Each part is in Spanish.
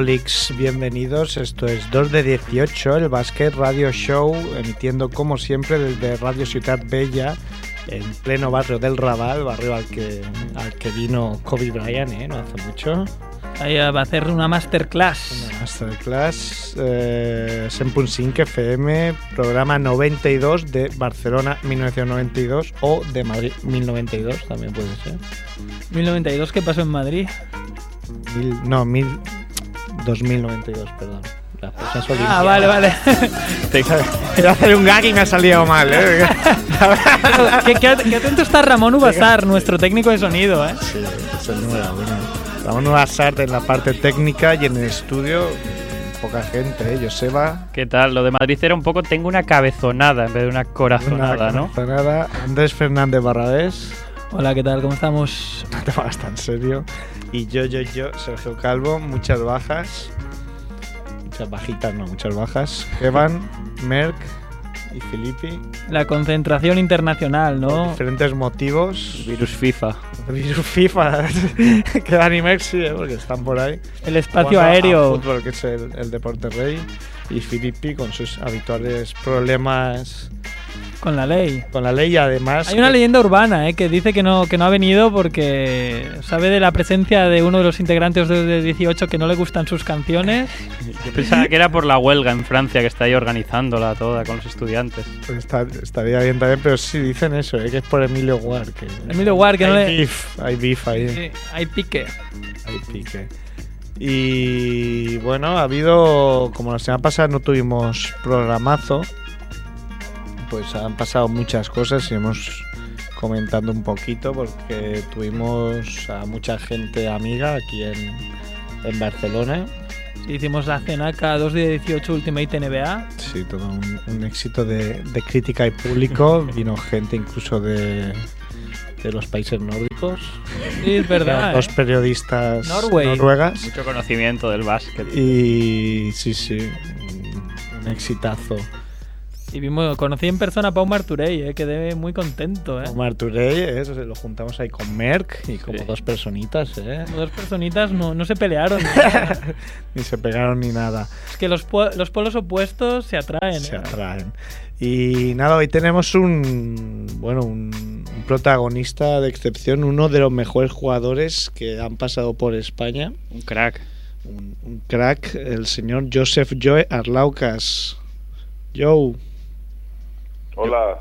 Workaholics, bienvenidos. Esto es 2 de 18, el Basket Radio Show, emitiendo como siempre desde Radio Ciudad Bella, en pleno barrio del Raval, barrio al que, al que vino Kobe Bryant, ¿eh? no hace mucho. Ahí va a hacer una masterclass. Una masterclass, eh, 100.5 FM, programa 92 de Barcelona 1992 o de Madrid 1092, también puede ser. 1092, ¿qué pasó en Madrid? Mil- no, mil, 2092, perdón. Ah, vale, vale. Quería hacer un gag y me ha salido mal, ¿eh? qué, qué qué atento está Ramón Ubasar, nuestro técnico de sonido, ¿eh? sí, es el número uno. Vamos a basar en la parte técnica y en el estudio. Poca gente, ¿eh? Joseba. ¿Qué tal? Lo de Madrid era un poco, tengo una cabezonada en vez de una corazonada, ¿no? corazonada. Andrés Fernández Barrabés. Hola, ¿qué tal? ¿Cómo estamos? No te pongas tan serio. Y yo, yo, yo, Sergio Calvo. Muchas bajas. Muchas bajitas, no, muchas bajas. Evan, Merck y Filippi. La concentración internacional, Por ¿no? diferentes motivos. Virus FIFA. Virus FIFA. que Dani Merck sí, ¿eh? porque están por ahí. El espacio Jugando aéreo. fútbol, que es el, el deporte rey. Y Filippi con sus habituales problemas Con la ley. con la ley. y Además, Hay una que- leyenda urbana ¿eh? que dice que no, que no ha venido porque sabe de la presencia de uno de los integrantes de 18 que no le gustan sus canciones. Yo pensaba que era por la huelga en Francia que está ahí organizándola toda con los estudiantes. pues está- estaría bien también, pero sí dicen eso, ¿eh? que es por Emilio Ward. Que, Emilio Ward, que no hay le- beef, hay beef ahí. Sí, hay pique. Hay pique. Y bueno, ha habido, como la semana pasada no tuvimos programazo, pues han pasado muchas cosas y hemos comentando un poquito porque tuvimos a mucha gente amiga aquí en, en Barcelona. Sí, hicimos la cenaca 2 de 18 Ultimate NBA. Sí, todo un, un éxito de, de crítica y público. Vino gente incluso de, de los países nórdicos. Sí, es verdad. Dos ¿eh? periodistas Norway. noruegas. Mucho conocimiento del básquet. Y sí, sí, un, un exitazo. Y vimos, conocí en persona a Pau Marturey, eh, quedé muy contento. ¿eh? Touré, eso se lo juntamos ahí con Merck y como Sí. dos personitas, ¿eh? Dos personitas no, no se pelearon. ni se pegaron ni nada. es que los, los polos opuestos se atraen. Se ¿eh? atraen. Y nada, hoy tenemos un bueno un, un protagonista de excepción, uno de los mejores jugadores que han pasado por España, Un crack. un, un crack, el señor Joseph Joe Arlaucas. Joe, Hola,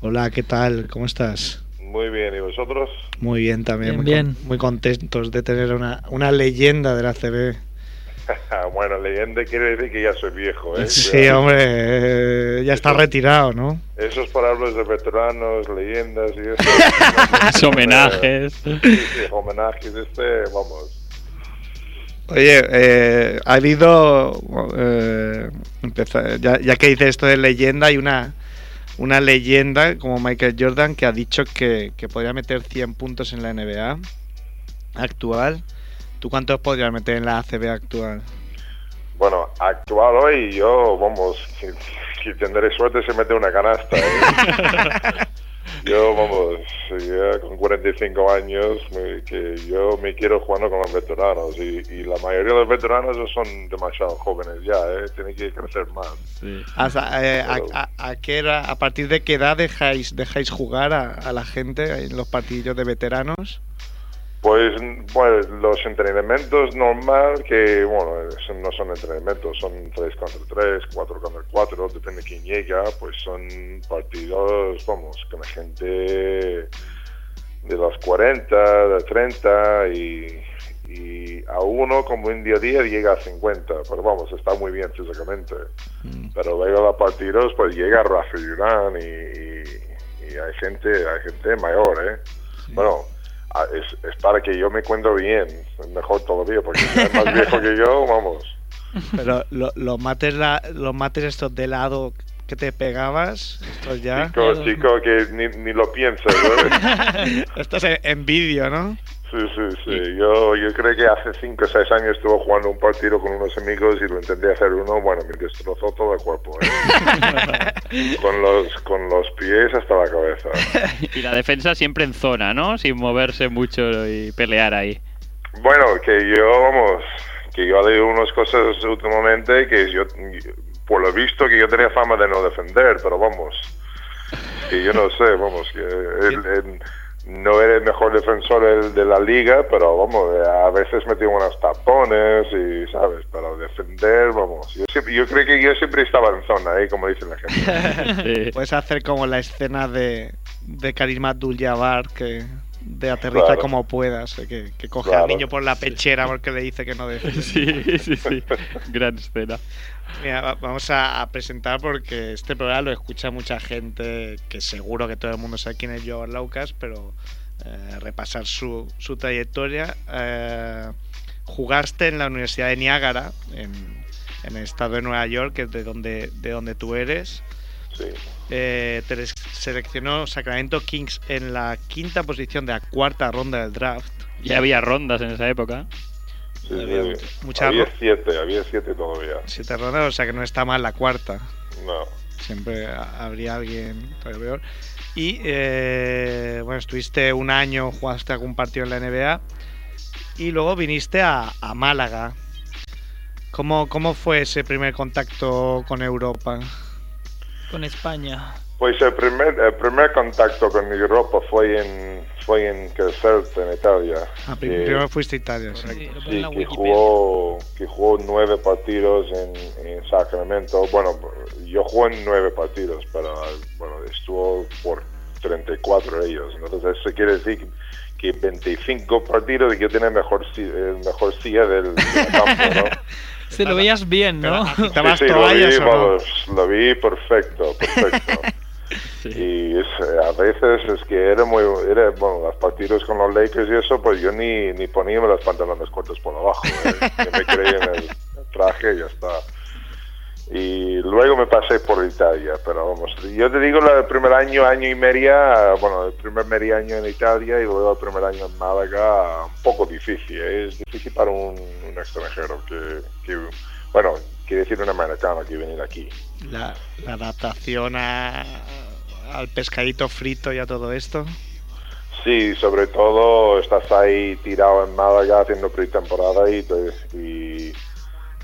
hola, ¿qué tal? ¿Cómo estás? muy bien. ¿Y vosotros? Muy bien también, Bien, muy, bien. con- muy contentos de tener una, una leyenda de la CB. bueno, leyenda quiere decir que ya soy viejo, ¿eh? Sí, hombre, eh, ya está retirado, ¿no? Esos palabras de veteranos, leyendas y eso. Homenajes. Sí, sí, homenajes, este, vamos. Oye, eh, ha habido, eh, empeza- ya, ya que dice esto de leyenda, hay una, una leyenda como Michael Jordan que ha dicho que, que podría meter 100 puntos en la NBA actual. ¿Tú cuántos podrías meter en la ACB actual? Bueno, actual hoy yo, vamos, si, si tendré suerte se mete una canasta. ¿eh? yo, vamos, ya con 45 años, me- que yo me quiero jugando con los veteranos y, y la mayoría de los veteranos no son demasiado jóvenes ya, ¿eh? tienen que crecer más. Hasta, eh, a, a- a qué era- ¿A partir de qué edad dejáis, dejáis jugar a, a la gente en los partidillos de veteranos? Pues, bueno, los entrenamientos normal, que, bueno, eso no son entrenamientos, son 3 contra 3, 4 contra 4, depende de quién llega, pues son partidos, vamos, con la gente de los 40, de 30 y, y a uno como un día a día llega a 50, pero vamos, está muy bien físicamente. Pero luego los partidos, pues llega Rafa Durán y, y- y hay gente, hay gente mayor, ¿eh? Bueno, es, es para que yo me cuento bien, es mejor todavía, porque si es más viejo que yo, vamos. Pero lo- los mates, la- los mates estos de lado que te pegabas, estos ya. Chico, chico, que ni, ni lo piensas, ¿sabes? Estos en, en vídeo, ¿no? Sí, sí, sí. Yo, yo creo que hace 5 o 6 años estuve jugando un partido con unos amigos y lo intenté hacer uno, bueno, me destrozó todo el cuerpo, ¿eh? con, los, con los pies hasta la cabeza. Y la defensa siempre en zona, ¿no? Sin moverse mucho y pelear ahí. Bueno, que yo, vamos, que yo he leído unas cosas últimamente que yo, por lo visto, que yo tenía fama de no defender, pero vamos, que yo no sé, vamos, que él- él no era el mejor defensor de la liga, pero vamos, a veces metía unos tapones y, ¿sabes? Pero defender, vamos, yo, siempre, yo creo que yo siempre estaba en zona, ahí como dicen la gente. Sí. Puedes hacer como la escena de, de Karim Abdul-Jabbar, que de aterriza Claro. como puedas, eh, que, que coge Claro. al niño por la pechera porque le dice que no defiende. Sí, sí, sí. Gran escena. Mira, va- vamos a, a presentar porque este programa lo escucha mucha gente que seguro que todo el mundo sabe quién es Joan Laucas, pero eh, repasar su, su trayectoria. Eh, jugaste en la Universidad de Niágara, en, en el estado de Nueva York, que es de donde, de donde tú eres. Sí. Eh, seleccionó Sacramento Kings en la quinta posición de la cuarta ronda del draft. Ya había rondas en esa época. Sí, Había sí. mucha había ro- siete, había siete todavía. Siete rondas, o sea que no está mal la cuarta. No. Siempre ha- habría alguien todavía peor. Y eh, bueno, estuviste un año, jugaste algún partido en la NBA y luego viniste a, a Málaga. ¿Cómo, ¿Cómo fue ese primer contacto con Europa? Con España. Pues el primer, el primer contacto con Europa fue en, fue en Caserta, en Italia. Ah, Que- primero fuiste a Italia. sí. Sí, que jugó, que jugó nueve partidos en, en Sacramento. Bueno, yo jugué en nueve partidos, pero bueno, estuvo por 34 de ellos. Entonces eso quiere decir que 25 partidos y que tiene mejor, si- el mejor silla del, del campo, ¿no? Se lo veías bien, ¿no? Pero, ¿Quitabas Sí, sí, lo vi, o no? vamos, lo vi perfecto, perfecto. Sí. Y es, a veces es que era muy, era, bueno, los partidos con los Lakers y eso, pues yo ni, ni ponía los pantalones cortos por abajo. ¿eh? Yo me creía en el traje y ya está. Y luego me pasé por Italia, pero vamos, yo te digo, el primer año, año y media, bueno, el primer medio año en Italia y luego el primer año en Málaga, un poco difícil, ¿eh? es difícil para un, un extranjero que, que, bueno, quiere decir un americano que venir aquí. La, la adaptación a- al pescadito frito y a todo esto. Sí, sobre todo estás ahí tirado en Málaga haciendo pretemporada y y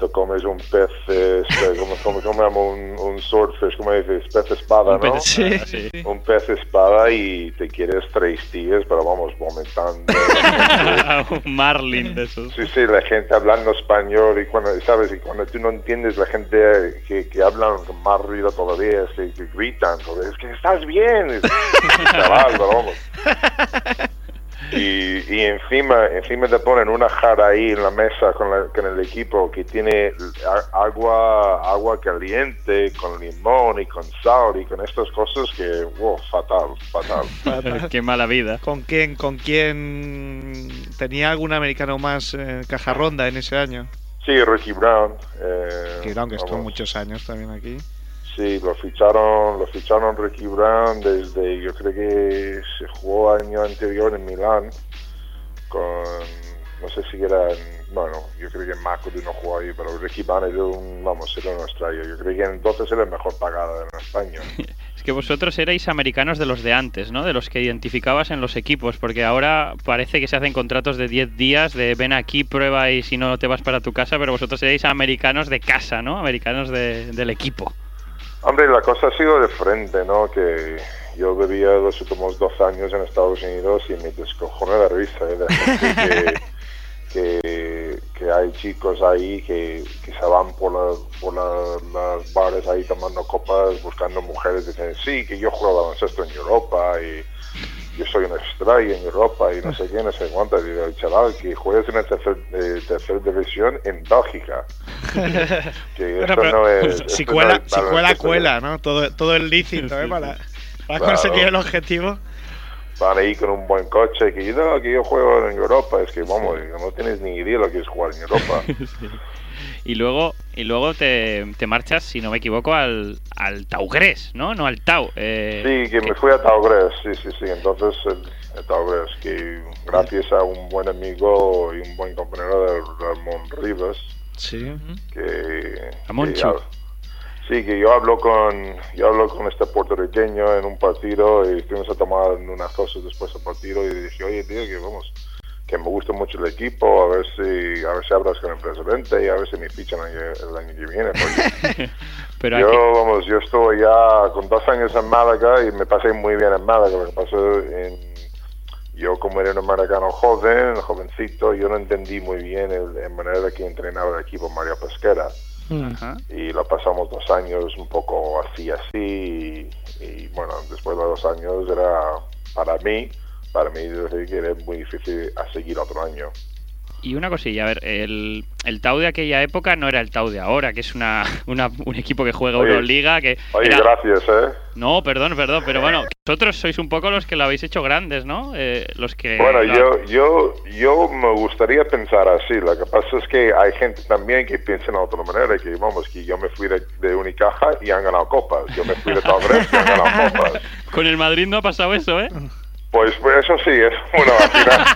te comes un pez, este, como, como, como se llama? un, un swordfish, como dices, pez espada, Un pez ¿no? espada, Sí, sí. sí. Un pez espada y te quieres tres días, pero vamos, vomitando. Un Marlin de esos. Sí, sí, la gente hablando español y cuando, ¿sabes? Y cuando tú no entiendes la gente que, que hablan con más ruido todavía, es que, que gritan, es que estás bien, es, chaval, pero vamos. Y, y encima, encima te ponen una jarra ahí en la mesa con, la- con el equipo que tiene agua, agua caliente con limón y con sal y con estas cosas que, wow, fatal, fatal. Qué mala vida. ¿Con quién, con quién tenía algún americano más en caja ronda en ese año? Sí, Ricky Brown. Eh, Que aunque estuvo vamos. muchos años también aquí. Sí, lo ficharon, lo ficharon Ricky Brown desde, yo creo que se jugó año anterior en Milán con, no sé si era, en- bueno, yo creo que Macudi no jugó ahí, pero Ricky Brown era un, vamos, era un australiano. Yo creo que entonces era el mejor pagado en España. Es que vosotros erais americanos de los de antes, ¿no? De los que identificabas en los equipos, porque ahora parece que se hacen contratos de 10 días, de ven aquí, prueba y si no te vas para tu casa, pero vosotros erais americanos de casa, ¿no? Americanos de- del equipo. Hombre, la cosa ha sido de frente, ¿no? Que, yo vivía los últimos dos años en Estados Unidos y me descojoné la risa ¿eh? de gente que, que, que hay chicos ahí que, que se van por, la- por la- las bares ahí tomando copas, buscando mujeres, dicen, sí, que yo juego baloncesto en Europa y yo soy una estrella en Europa y no sé qué, no sé cuánto. Y digo, chaval, que juegues en la tercer, eh, tercera división en Bélgica. que Bueno, esto pero no es... si cuela, no es si cuela, cuela, ¿no? Todo, todo es lícito, ¿eh? Para, para Claro. conseguir el objetivo. van ahí con un buen coche, que yo, no, que yo juego en Europa, es que vamos, no tienes ni idea lo que es jugar en Europa. Y luego, y luego te, te marchas, si no me equivoco, al, al Taugres, ¿no? No al Tau. eh, Sí, que me fui a Taugres, sí, sí, sí, entonces el, el Taugres, que gracias a un buen amigo y un buen compañero de Ramón Rivas, Sí. que... Ramón que Chu. hab- Sí, que yo hablo con yo hablo con este puertorriqueño en un partido y estuvimos a tomar unas cosas después del partido y dije, oye, tío, que vamos, que me gusta mucho el equipo, a ver si a ver si hablas con el presidente y a ver si me fichan el, el año que viene. porque pero yo, aquí, vamos, yo estuve ya con dos años en Málaga y me pasé muy bien en Málaga. Lo que pasó en, yo como era un americano joven, jovencito, yo no entendí muy bien el, la manera de que entrenaba el equipo Mario Pesquera Ajá. y lo pasamos dos años un poco así así y, y, bueno después de dos años era para mí para mí que era muy difícil a seguir otro año Y una cosilla, a ver, el, el Tau de aquella época no era el Tau de ahora, que es una, una- un equipo que juega Oye, Euroliga, que... oye era- gracias eh No, perdón, perdón, pero bueno, vosotros sois un poco los que lo habéis hecho grandes, ¿no? Eh, los que... bueno yo yo yo me gustaría pensar así lo que pasa es que hay gente también que piensa de otra manera que vamos que yo me fui de, de Unicaja y han ganado copas yo me fui de Tauret y han ganado copas Con el Madrid no ha pasado eso, ¿eh? Pues, pues eso sí, es bueno, al final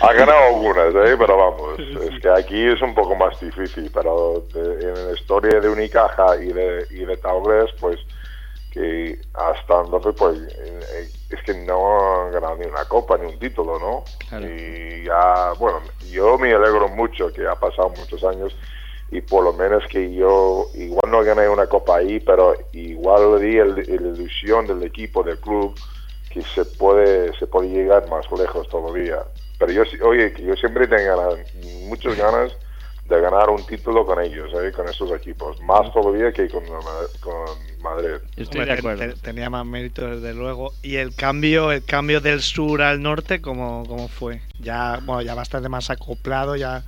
ha ganado algunas, ¿eh? pero vamos, es que aquí es un poco más difícil, pero de- en la historia de Unicaja y de, y de Taugres, pues que hasta entonces, pues eh, es que no han ganado ni una copa ni un título, ¿no? Claro. Y ya, bueno, yo me alegro mucho que ha pasado muchos años y por lo menos que yo igual no gané una copa ahí, pero igual di el ilusión del equipo, del club, que se puede se puede llegar más lejos todavía. Pero yo, oye, que yo siempre tengo ganas, muchas ganas de ganar un título con ellos, ¿eh? con estos equipos, más todavía que con, con Madrid. Estoy de ten- acuerdo. ten- tenía más mérito desde luego. Y el cambio, el cambio del sur al norte, ¿cómo, cómo fue? Ya, bueno, ya bastante más acoplado, ya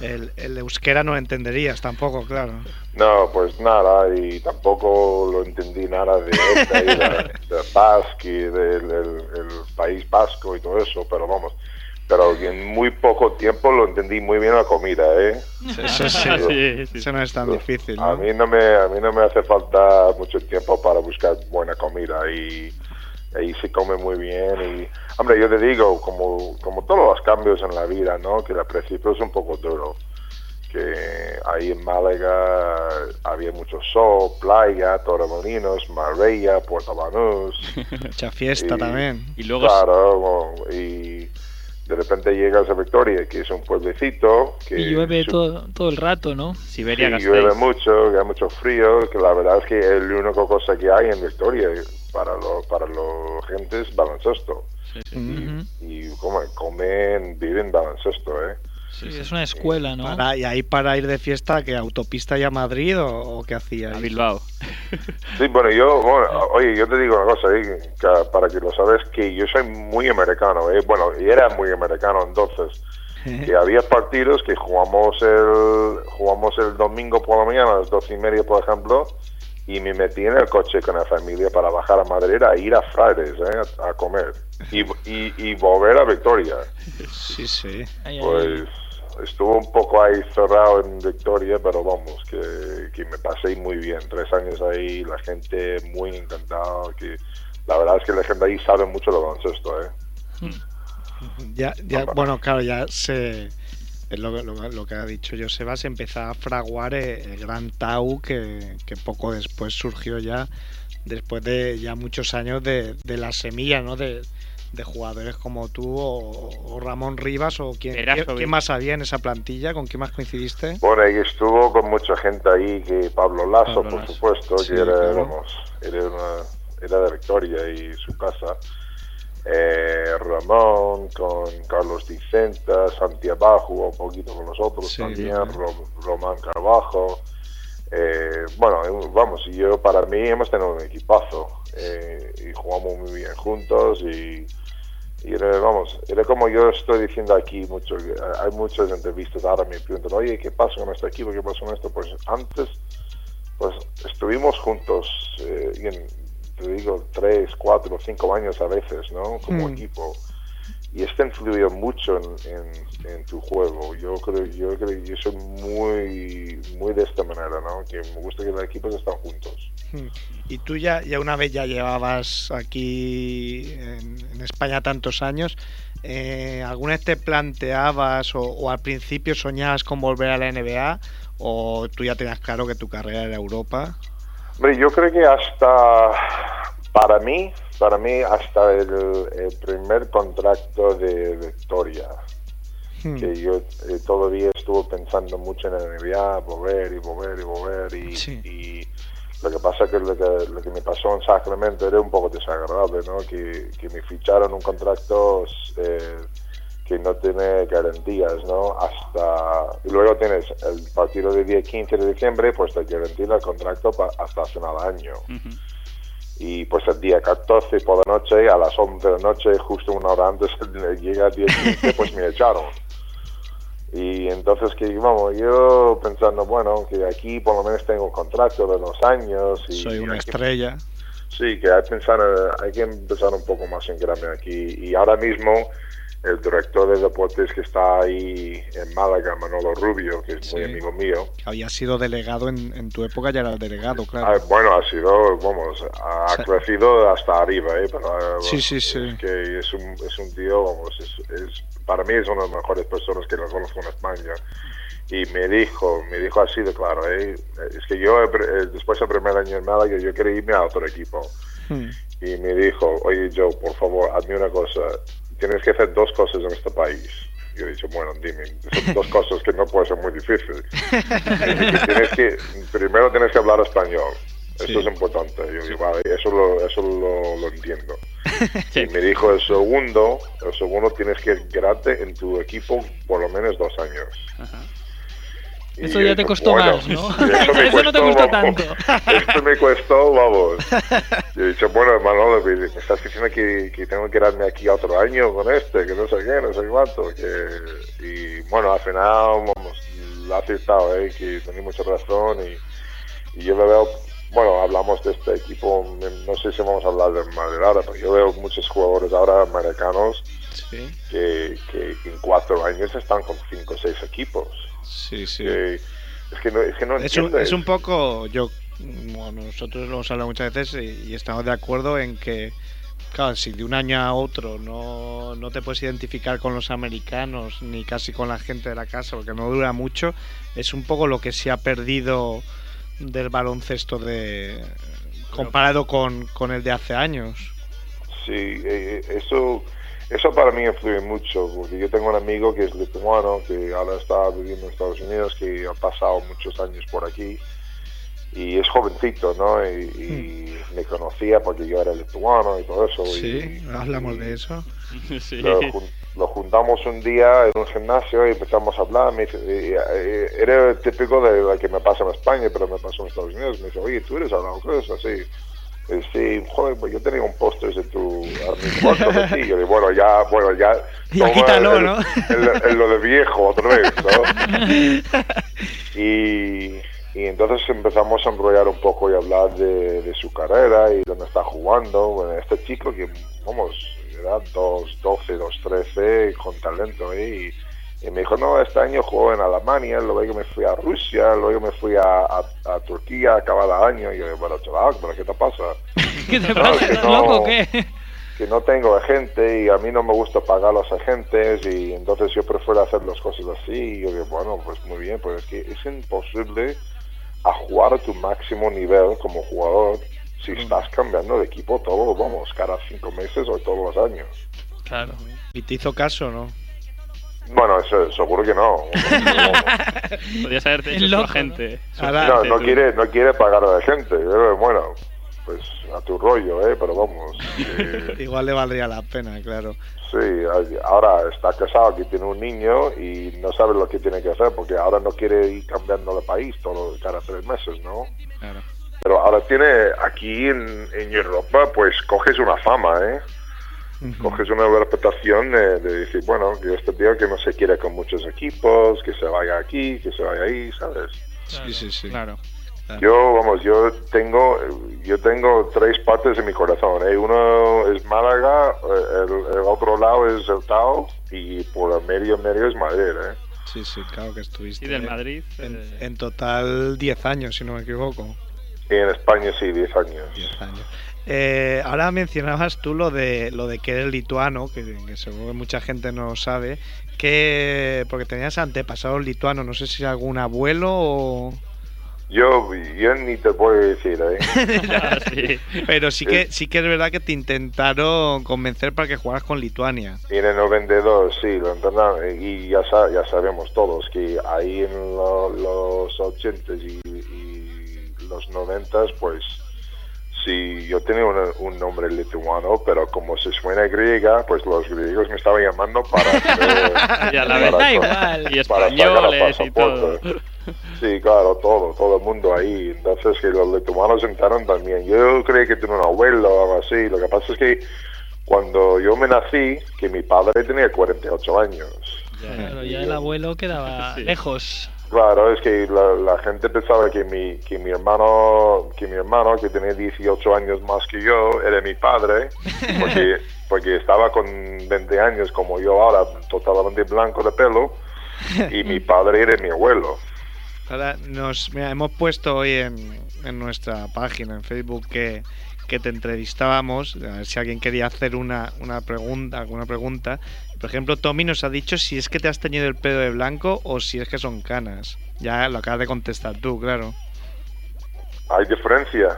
el, el euskera no entenderías tampoco, claro. No, pues nada, y tampoco lo entendí nada de este, y de, de Basque, del el- el país vasco y todo eso, pero vamos, pero en muy poco tiempo lo entendí muy bien la comida, ¿eh? Eso sí, Sí, sí. eso no es tan difícil, A mí no me, a mí no me hace falta mucho tiempo para buscar buena comida y ahí se come muy bien y hombre yo te digo como como todos los cambios en la vida no que al principio es un poco duro. Que ahí en Málaga había mucho sol, playa, Torremolinos, Marbella, Puerto Banús. Mucha fiesta y- también. Y luego... claro y de repente llegas a Victoria que es un pueblecito que Y llueve todo, todo el rato, ¿no? Siberia Sí, llueve mucho, que hay mucho frío, que la verdad es que es la única cosa que hay en Victoria para los para los gentes baloncesto. Sí, sí. Ujú. Y como comen, viven baloncesto, ¿eh? Sí, es una escuela, ¿no? Para- y ahí para ir de fiesta, que autopista ya a Madrid o, o qué hacía? A Bilbao. Sí, bueno, yo, bueno, oye, yo te digo una cosa, ¿eh? que para que lo sabes, que yo soy muy americano, ¿eh? Bueno, y era muy americano entonces. que había partidos que jugamos el jugamos el domingo por la mañana a las doce y media por ejemplo y me metí en el coche con la familia para bajar a Madrid a ir a Fridays ¿eh? a, a comer y, y, y volver a Victoria Sí, sí. Ay, ay, pues estuvo un poco ahí cerrado en Victoria pero vamos que, que me pasé muy bien tres años ahí la gente muy encantada que la verdad es que la gente ahí sabe mucho de baloncesto ¿eh? Ya, ya, bueno, claro, ya se. es Lo, lo- lo que ha dicho Joseba, se empezó a fraguar eh, el gran Tau que, que poco después surgió ya, después de ya muchos años de, de la semilla, ¿no? De, de jugadores como tú o, o Ramón Rivas o quién, Erasovic. quién- quién más había en esa plantilla, con quién más coincidiste. Bueno, y estuvo con mucha gente ahí, que Pablo Lazo, Pablo por Lasso. supuesto, Sí, que era, claro. vamos, era una, era de Victoria y su casa. Eh, Ramón, con Carlos Dicenta, Santiago jugó un poquito con nosotros Sí, también, Román Carbajo. Eh, bueno, eh, vamos, y yo para mí hemos tenido un equipazo eh, y jugamos muy bien juntos y, y era, vamos, era como yo estoy diciendo aquí mucho, hay muchas entrevistas ahora me preguntan, oye, ¿qué pasa con este equipo? ¿Qué pasa con esto? Pues antes, pues estuvimos juntos, eh, en, te digo, tres, cuatro, cinco años a veces, ¿no? Como Mm. equipo. Y esto influyó mucho en, en- en tu juego. Yo creo, yo creo, yo soy muy, muy de esta manera, ¿no? Que me gusta que los equipos estén juntos. Hmm. Y tú ya, ya una vez ya llevabas aquí en, en España tantos años, eh, ¿alguna vez te planteabas o, o al principio soñabas con volver a la NBA o tú ya tenías claro que tu carrera era Europa? Hombre, yo creo que hasta, para mí, para mí, hasta el, el primer contrato de Victoria, Hmm. que yo eh, todavía estuve pensando mucho en la NBA, volver y volver y volver y, Sí. y lo que pasa que lo, que lo que me pasó en Sacramento era un poco desagradable, ¿no? Que, que me ficharon un contrato eh, que no tiene garantías, ¿no? Hasta y luego tienes el partido del día 15 de diciembre, pues te garantiza el contrato pa- hasta final de año. Y pues el día 14 por la noche, a las 11 de la noche, justo una hora antes llega el día 15, pues me echaron. Y entonces que vamos, yo pensando, bueno, que aquí por lo menos tengo un contrato de dos años. Y Soy una hay que- estrella. Sí, que hay, que pensar, eh, hay que empezar un poco más en grande aquí. Y ahora mismo el director de deportes que está ahí en Málaga, Manolo Rubio, que es muy Sí. amigo mío, Había sido delegado en, en tu época, ya eras delegado, Ah, claro. bueno, ha sido, vamos, ha Sí. crecido hasta arriba, ¿eh? Pero, eh, Sí, sí, sí. Es que es un, es un tío, vamos, es, es- para mí es una de las mejores personas que lo conozco en España. Y me dijo, me dijo así de claro, ¿eh? Es que yo, eh, después del primer año en Málaga, yo quería irme a otro equipo. Hmm. Y me dijo, oye Joe, por favor, hazme una cosa, tienes que hacer dos cosas en este país. Yo he dicho, bueno, dime, son dos cosas que no puede ser muy difícil. Que tienes que, primero tienes que hablar español, Sí. eso es importante. Yo digo, vale, eso lo, eso lo, lo entiendo. Sí. Y me dijo, el segundo, el segundo tienes que quedarte en tu equipo por lo menos dos años. Ajá. Y Eso ya te costó bueno, más, ¿no? Eso, no te costó vamos, tanto. Esto me costó, vamos. Yo he dicho, bueno, Manolo, me, me estás diciendo que, que tengo que quedarme aquí otro año con este, que no sé qué, no sé cuánto. Que, y bueno, al final, vamos, lo ha aceptado, ¿eh? que tenía mucha razón y, y yo lo veo, bueno, hablamos de este equipo, no sé si vamos a hablar de Madrid ahora, pero yo veo muchos jugadores ahora americanos Sí, que, que en cuatro años están con cinco o seis equipos. Sí, sí. Es que no, es que no Es un, es un poco, yo, bueno, nosotros lo hemos hablado muchas veces y, y estamos de acuerdo en que, claro, si de un año a otro no, no te puedes identificar con los americanos ni casi con la gente de la casa porque no dura mucho, es un poco lo que se ha perdido del baloncesto de comparado con, con el de hace años. Sí, eh, eso, eso para mí influye mucho, porque yo tengo un amigo que es lituano, que ahora está viviendo en Estados Unidos, que ha pasado muchos años por aquí, y es jovencito, ¿no? Y, y me conocía porque yo era lituano y todo eso. Hmm. Sí, y, hablamos y de eso. Sí. Lo, jun- lo juntamos un día en un gimnasio y empezamos a hablar. Me dice, eh, eh, era típico de lo que me pasa en España, pero me pasó en Estados Unidos. Me dice, oye, tú eres hablado cosas así. Sí, joder, pues yo tenía un póster de tu cuarto de. Yo digo, bueno, ya, bueno, ya. Ya quítalo, el- ¿no? el- el- lo de viejo otra vez, ¿no? y, y entonces empezamos a enrollar un poco y hablar de, de su carrera y dónde está jugando. Bueno, este chico que, vamos, era 2, 12, 2, 13, con talento ahí. Y, y me dijo, no, este año juego en Alemania, luego me fui a Rusia, luego me fui a, a, a Turquía a cada año. Y yo bueno, chaval, ¿pero qué te pasa? ¿Qué te pasa? ¿Estás no. loco o qué? que no tengo agente y a mí no me gusta pagar a los agentes y entonces yo prefiero hacer las cosas así y yo digo, bueno, pues muy bien, pues es que es imposible a jugar a tu máximo nivel como jugador si estás cambiando de equipo todos, vamos, cada cinco meses o todos los años. Claro. ¿Y te hizo caso, no? Bueno, eso, seguro que no. Podrías haberte hecho su loco, agente. Su Ahora- No, agente, no tú. quiere, no quiere pagar a la gente. Pero bueno, pues a tu rollo, ¿eh? Pero vamos. que- Igual le valdría la pena, claro. Sí, ahora está casado, que tiene un niño y no sabe lo que tiene que hacer porque ahora no quiere ir cambiando de país todo, cada tres meses, ¿no? claro. Pero ahora tiene aquí en, en Europa, pues coges una fama, ¿eh? Coges una reputación eh, de decir, bueno, que este tío que no se quiere con muchos equipos, que se vaya aquí, que se vaya ahí, ¿sabes? Sí, sí, sí. Claro. Yo, vamos, yo tengo, yo tengo tres partes en mi corazón. ¿eh? Uno es Málaga, eh, el, el otro lado es el Tao y por el medio medio es Madrid. ¿eh? Sí, sí, claro que estuviste. Y del eh, Madrid. En, eh, en total 10 años, si no me equivoco. Y en España sí, 10 años. 10 años. Eh, ahora mencionabas tú lo de lo de que eres lituano, que, que seguro que mucha gente no sabe, que porque tenías antepasados lituanos, no sé si algún abuelo o... Yo, yo ni te puedo decir, ¿eh? Pero sí que sí que es verdad que te intentaron convencer para que jugaras con Lituania. Y en el 92, sí, lo entendamos. Y ya, ya sabemos todos que ahí en lo- los 80 y, y los 90, pues sí, yo tenía un, un nombre lituano, pero como se suena griega, pues los griegos me estaban llamando para... hacer- Y a la para vez Da igual. Y para sacar el españoles y todo. pasaporte. Sí, claro, todo, todo el mundo ahí. Entonces que los lituanos entraron también. Yo creí que tenía un abuelo o algo así. Lo que pasa es que cuando yo me nací, que mi padre tenía 48 años. Claro, ya el abuelo quedaba Sí. lejos. Claro, es que la, la gente pensaba que mi, que mi hermano, que mi hermano, que tenía 18 años más que yo, era mi padre, porque, porque estaba con 20 años como yo ahora, totalmente blanco de pelo, y mi padre era mi abuelo. Ahora nos mira, hemos puesto hoy en, en nuestra página en Facebook que, que te entrevistábamos, a ver si alguien quería hacer una, una pregunta, alguna pregunta. Por ejemplo, Tommy nos ha dicho si es que te has teñido el pelo de blanco o si es que son canas. Ya lo acabas de contestar tú, claro. Hay diferencia.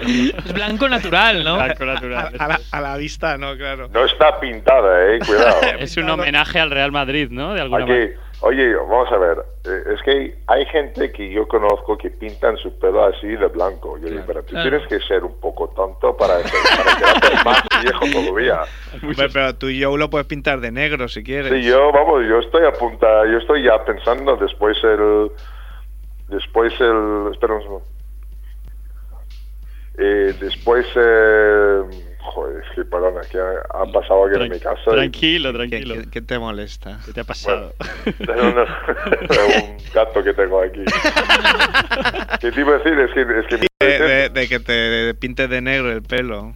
Es blanco natural, ¿no? Blanco A, natural. a la, a la vista, no, claro. No está pintada, eh, cuidado. Es un homenaje al Real Madrid, ¿no? De alguna Aquí, manera. Oye, vamos a ver, eh, es que hay gente que yo conozco que pintan su pelo así de blanco. Yo digo, pero tú Claro. tienes que ser un poco tonto para, para quedarte más viejo todavía. Hombre, pero tú y yo lo puedes pintar de negro si quieres. Sí, yo, vamos, yo estoy a punta, yo estoy ya pensando después el, después el, espera un segundo. Eh, después, eh, joder, es que perdona, que ha, ha pasado alguien en mi casa. y- Tranquilo, ¿Qué, tranquilo. qué- qué te molesta? ¿Qué te ha pasado? No, no, un gato que tengo aquí. ¿Qué te iba a decir? Es que, es que De, de- de que te pintes de negro el pelo.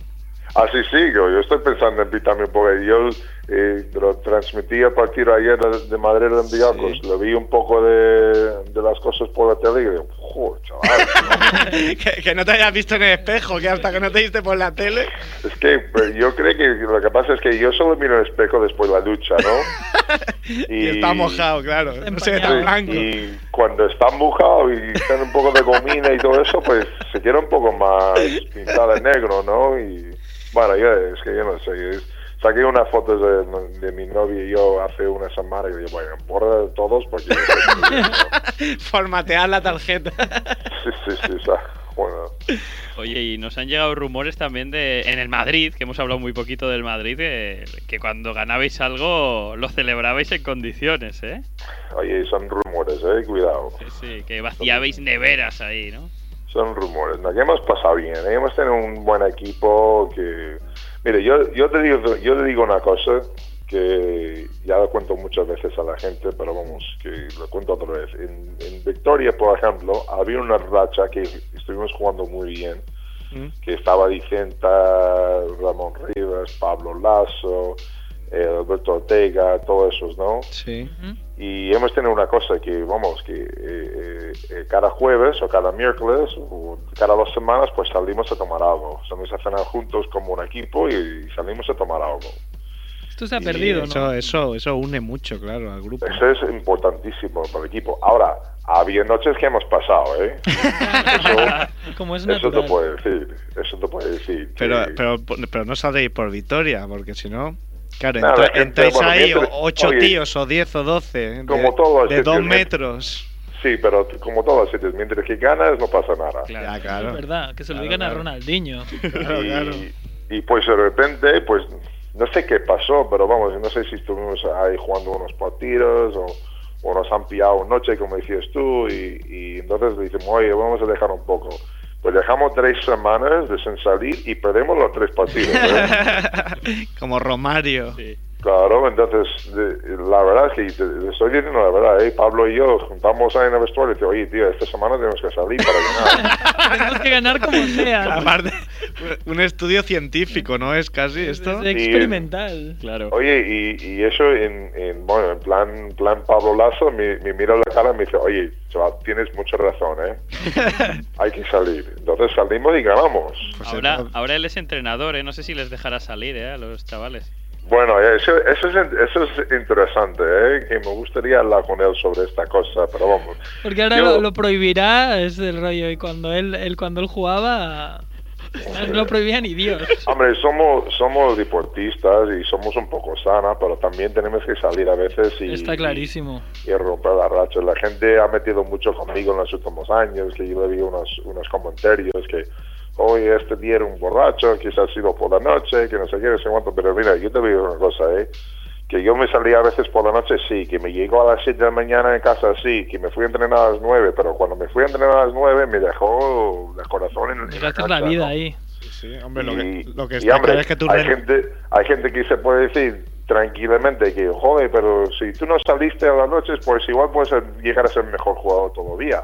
Ah, sí, sí, yo, yo estoy pensando en pintarme un poco. Yo eh, lo transmití a partir de ayer de, de Madrid de Enviacos. Sí. Le vi un poco de, de las cosas por la tele y digo, joder, chaval. que, que no te hayas visto en el espejo, que hasta que no te viste por la tele. es que pues, yo creo que lo que pasa es que yo solo miro el espejo después de la ducha, ¿no? Y, está mojado, claro. No se ve tan empañado. blanco. Y cuando está mojado y tiene un poco de gomina y todo eso, pues se quiere un poco más pintada de negro, ¿no? Y bueno, yo, es que yo no sé. es- saqué unas fotos de, de mi novia y yo hace una semana y digo, bueno, borra de todos porque... Formatear la tarjeta. sí, sí, sí, o sea, bueno. Oye, y nos han llegado rumores también de en el Madrid, que hemos hablado muy poquito del Madrid, que, que cuando ganabais algo lo celebrabais en condiciones, ¿eh? Oye, son rumores, eh, cuidado. Sí, sí, que vaciabais neveras ahí, ¿no? Son rumores. Nos hemos pasado bien. ¿eh? Hemos tenido un buen equipo que... Mire, yo, yo, te digo, yo te digo una cosa que ya lo cuento muchas veces a la gente, pero vamos, que lo cuento otra vez. En, en Victoria, por ejemplo, había una racha que estuvimos jugando muy bien, Mm. que estaba Vicenta, Ramón Rivas, Pablo Lasso, eh, Alberto Ortega, todos esos, ¿no? Sí. Y hemos tenido una cosa que, vamos, que eh, eh, eh, cada jueves o cada miércoles o cada dos semanas pues salimos a tomar algo. Salimos a cenar juntos como un equipo y salimos a tomar algo. Esto se ha Y perdido, Eso, ¿no? eso, eso une mucho, claro, al grupo. Eso es importantísimo para el equipo. Ahora, había noches que hemos pasado, ¿eh? Eso, Como es eso te puede decir, eso te puede decir. Pero, que- pero, pero no saldréis por victoria, porque si no. Claro, gente, entráis bueno, ahí mientras- ocho oye, tíos o diez o doce de, como todos los de dos metros. Sí, pero como todos los sitios, mientras que ganas no pasa nada. Ya, Es claro. verdad, que se lo Claro, digan a claro. Ronaldinho. Claro, y, claro. y pues de repente, pues no sé qué pasó, pero vamos, no sé si estuvimos ahí jugando unos partidos o, o nos han pillado noche, como decías tú, y, y entonces decimos, oye, vamos a dejar un poco. Pues dejamos tres semanas de sin salir y perdemos los tres partidos. ¿eh? Como Romario. Claro, entonces de- la verdad es que te, te estoy diciendo la verdad, ¿eh? Pablo y yo juntamos ahí en el vestuario y digo, oye, tío, esta semana tenemos que salir para ganar. Tenemos que ganar como sea. Aparte, un estudio científico, ¿no? Es casi esto. Es experimental. Claro. Oye, y, y eso en, en, bueno, en plan, plan Pablo Lazo, me, me mira la cara y me dice, oye, chaval, tienes mucha razón, ¿eh? Hay que salir. Entonces salimos y ganamos. Pues Ahora, ahora él es entrenador, ¿eh? No sé si les dejará salir, ¿eh? A los chavales. Bueno, eso, eso, es, eso es interesante, ¿eh? Que me gustaría hablar con él sobre esta cosa, pero vamos. Porque ahora Yo- lo, lo prohibirá, es del rollo. Y cuando él, él cuando él jugaba, no lo prohibía ni Dios. Hombre, somos, somos deportistas y somos un poco sana, pero también tenemos que salir a veces y, Está clarísimo. y romper la racha. La gente ha metido mucho conmigo en los últimos años, que yo le vi unos, unos comentarios que, oye, este día era un borracho, quizás ha sido por la noche, que no sé qué, no sé cuánto, pero mira, yo te digo una cosa, ¿eh? Que yo me salía a veces por la noche, sí, que me llegó a las 7 de la mañana en casa, sí, que me fui a entrenar a las 9, pero cuando me fui a entrenar a las 9 me dejó el corazón en, en la cancha, la vida ¿no? ahí. Sí, hombre, lo que, Y- lo que y, está hombre, claro es que tú hay, re- gente, hay gente que se puede decir tranquilamente que, joder, pero si tú no saliste a las noches, pues igual puedes llegar a ser mejor jugador todavía.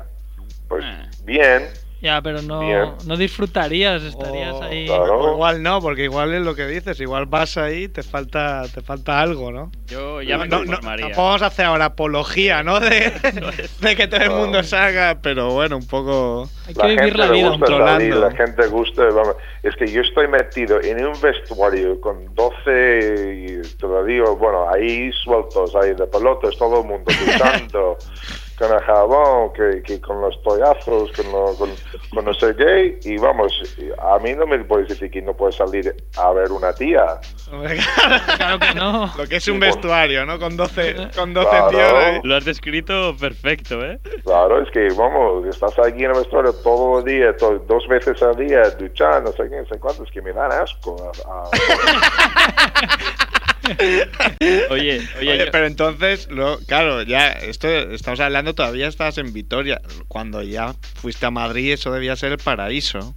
Pues Eh. bien, Ya, pero no, Bien. no disfrutarías, estarías O- ahí. Claro. igual no, porque igual es lo que dices, igual vas ahí te falta te falta algo, ¿no? Yo ya me no, no, vamos a hacer ahora apología, ¿no? De, de que todo el mundo salga, pero bueno, un poco... Hay la que vivir gente la vida. controlando. la gente gusta, vamos, es que yo estoy metido en un vestuario con 12, y te lo digo, bueno, ahí sueltos, ahí de pelotas, todo el mundo luchando, con el jabón, que, que con los toallazos, con, lo- con, con no sé qué, y vamos, a mí no me puedes decir que no puedes salir a ver una tía. Claro que no. Lo que es un vestuario, ¿no? Con 12, con 12 Claro. tíos. Lo has descrito perfecto, ¿eh? Claro, es que, vamos, estás aquí en el vestuario todo el día, to- dos veces al día, duchando, no sé qué, no sé cuántos, que me dan asco. a- a- Oye, oye, Oye, yo- pero entonces, lo, claro, ya, esto estamos hablando, todavía estabas en Vitoria. Cuando ya fuiste a Madrid, eso debía ser el paraíso.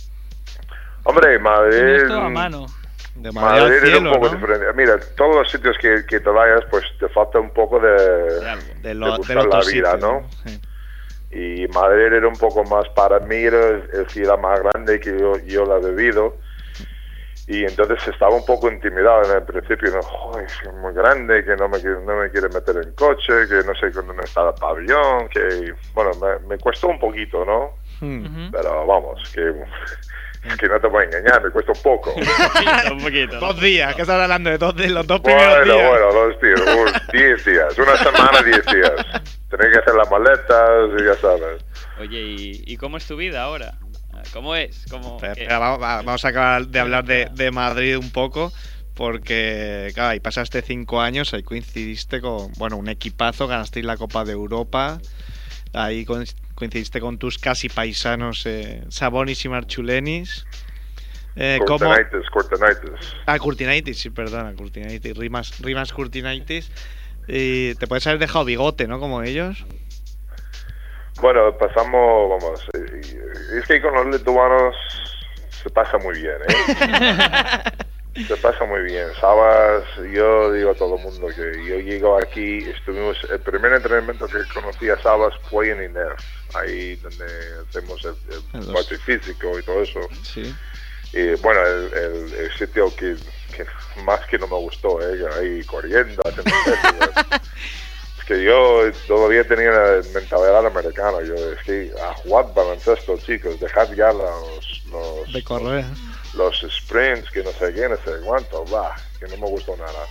Hombre, Madrid... Todo a mano. De Madrid, Madrid era un poco ¿no? diferente. Mira, todos los sitios que, que te vayas, pues te falta un poco de, de algo. De de lo, buscar otro la vida, sitio, ¿no? Sí. Y Madrid era un poco más, para mí era el, el ciudad más grande que yo, yo la he vivido. Y entonces estaba un poco intimidado en el principio, ¿no? Joder, es que muy grande, que no me, no me quiere meter en coche, que no sé dónde está el pabellón, que, bueno, me, me costó un poquito, ¿no? Hmm. Pero vamos, que, que no te voy a engañar, me cuesta un poco. Un poquito, un poquito. Dos días, ¿qué estás hablando de dos de los dos primeros Bueno, días? bueno, dos días, un- diez días, una semana, diez días. Tenés que hacer las maletas y ya sabes. Oye, ¿y, y cómo es tu vida ahora? ¿Cómo es? ¿Cómo, Espera, qué? espera, vamos, va- vamos a acabar de hablar de, de Madrid un poco, porque, claro, ahí pasaste cinco años, ahí coincidiste con, bueno, un equipazo, ganasteis la Copa de Europa, ahí coin- coincidiste con tus casi paisanos eh, Sabonis y Marchulenis. Eh, ¿cómo- Cortinitis, cortinitis. Ah, Curtinaitis, sí, perdona, Curtinaitis, Rimas, Rimas Curtinaitis. Y te puedes haber dejado bigote, ¿no? Como ellos. Bueno, pasamos, vamos, eh, es que con los lituanos se pasa muy bien, ¿eh? se pasa muy bien. Sabes, yo digo a todo el mundo que yo llego aquí, estuvimos, el primer entrenamiento que conocí a Sabas fue en INEF, ahí donde hacemos el, el parte físico y todo eso. Sí. Y bueno, el, el- el sitio que, que más que no me gustó, ¿eh? ahí corriendo, haciendo que yo todavía tenía la mentalidad americana. Yo es que a jugar baloncesto, chicos, dejad ya los, los, De correr. los sprints, que no sé qué, no sé cuánto, va, que no me gustó nada.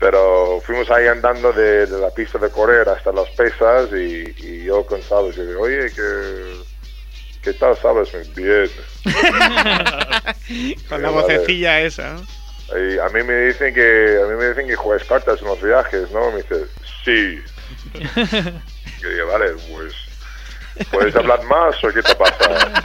Pero fuimos ahí andando de, de la pista de correr hasta las pesas y, y yo cansado, yo digo, oye, ¿qué, ¿qué tal sabes? Bien. Con la vocecilla esa, ¿no? Y a mí me dicen que a mí me dicen que juegas cartas en los viajes, ¿no? Me dice, sí. Yo digo, vale, pues ¿Puedes hablar más o qué te pasa?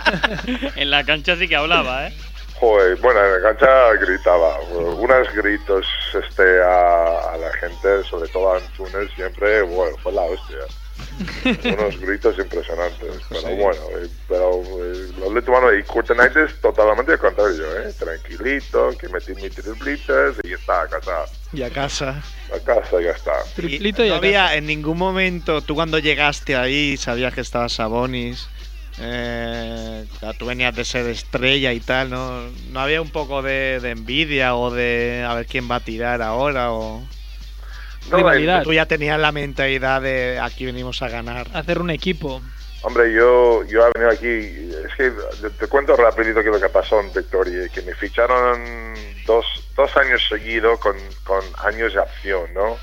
En la cancha sí que hablaba, ¿eh? Joder, bueno, en la cancha gritaba. Unos gritos este, a, a la gente, sobre todo a Antunes, siempre, bueno, fue la hostia. Unos gritos impresionantes. Pero bueno, eh, pero eh, los lituanos y Kurtenaitis totalmente al contrario, ¿eh? Tranquilito, que metí mis triplitas y ya está, a casa. Y a casa. A casa ya está. Triplito Y y no había casa. en ningún momento, tú cuando llegaste ahí, sabías que estaba Sabonis. Eh, tú venías de ser estrella y tal, ¿no? ¿No había un poco de, de envidia o de a ver quién va a tirar ahora? O No, Rivalidad. tú ya tenías la mentalidad de aquí venimos a ganar. Hacer un equipo. Hombre, yo, yo he venido aquí, es que te, te cuento rapidito que lo que pasó en Victoria, que me ficharon dos, dos años seguidos con, con años de acción, ¿no?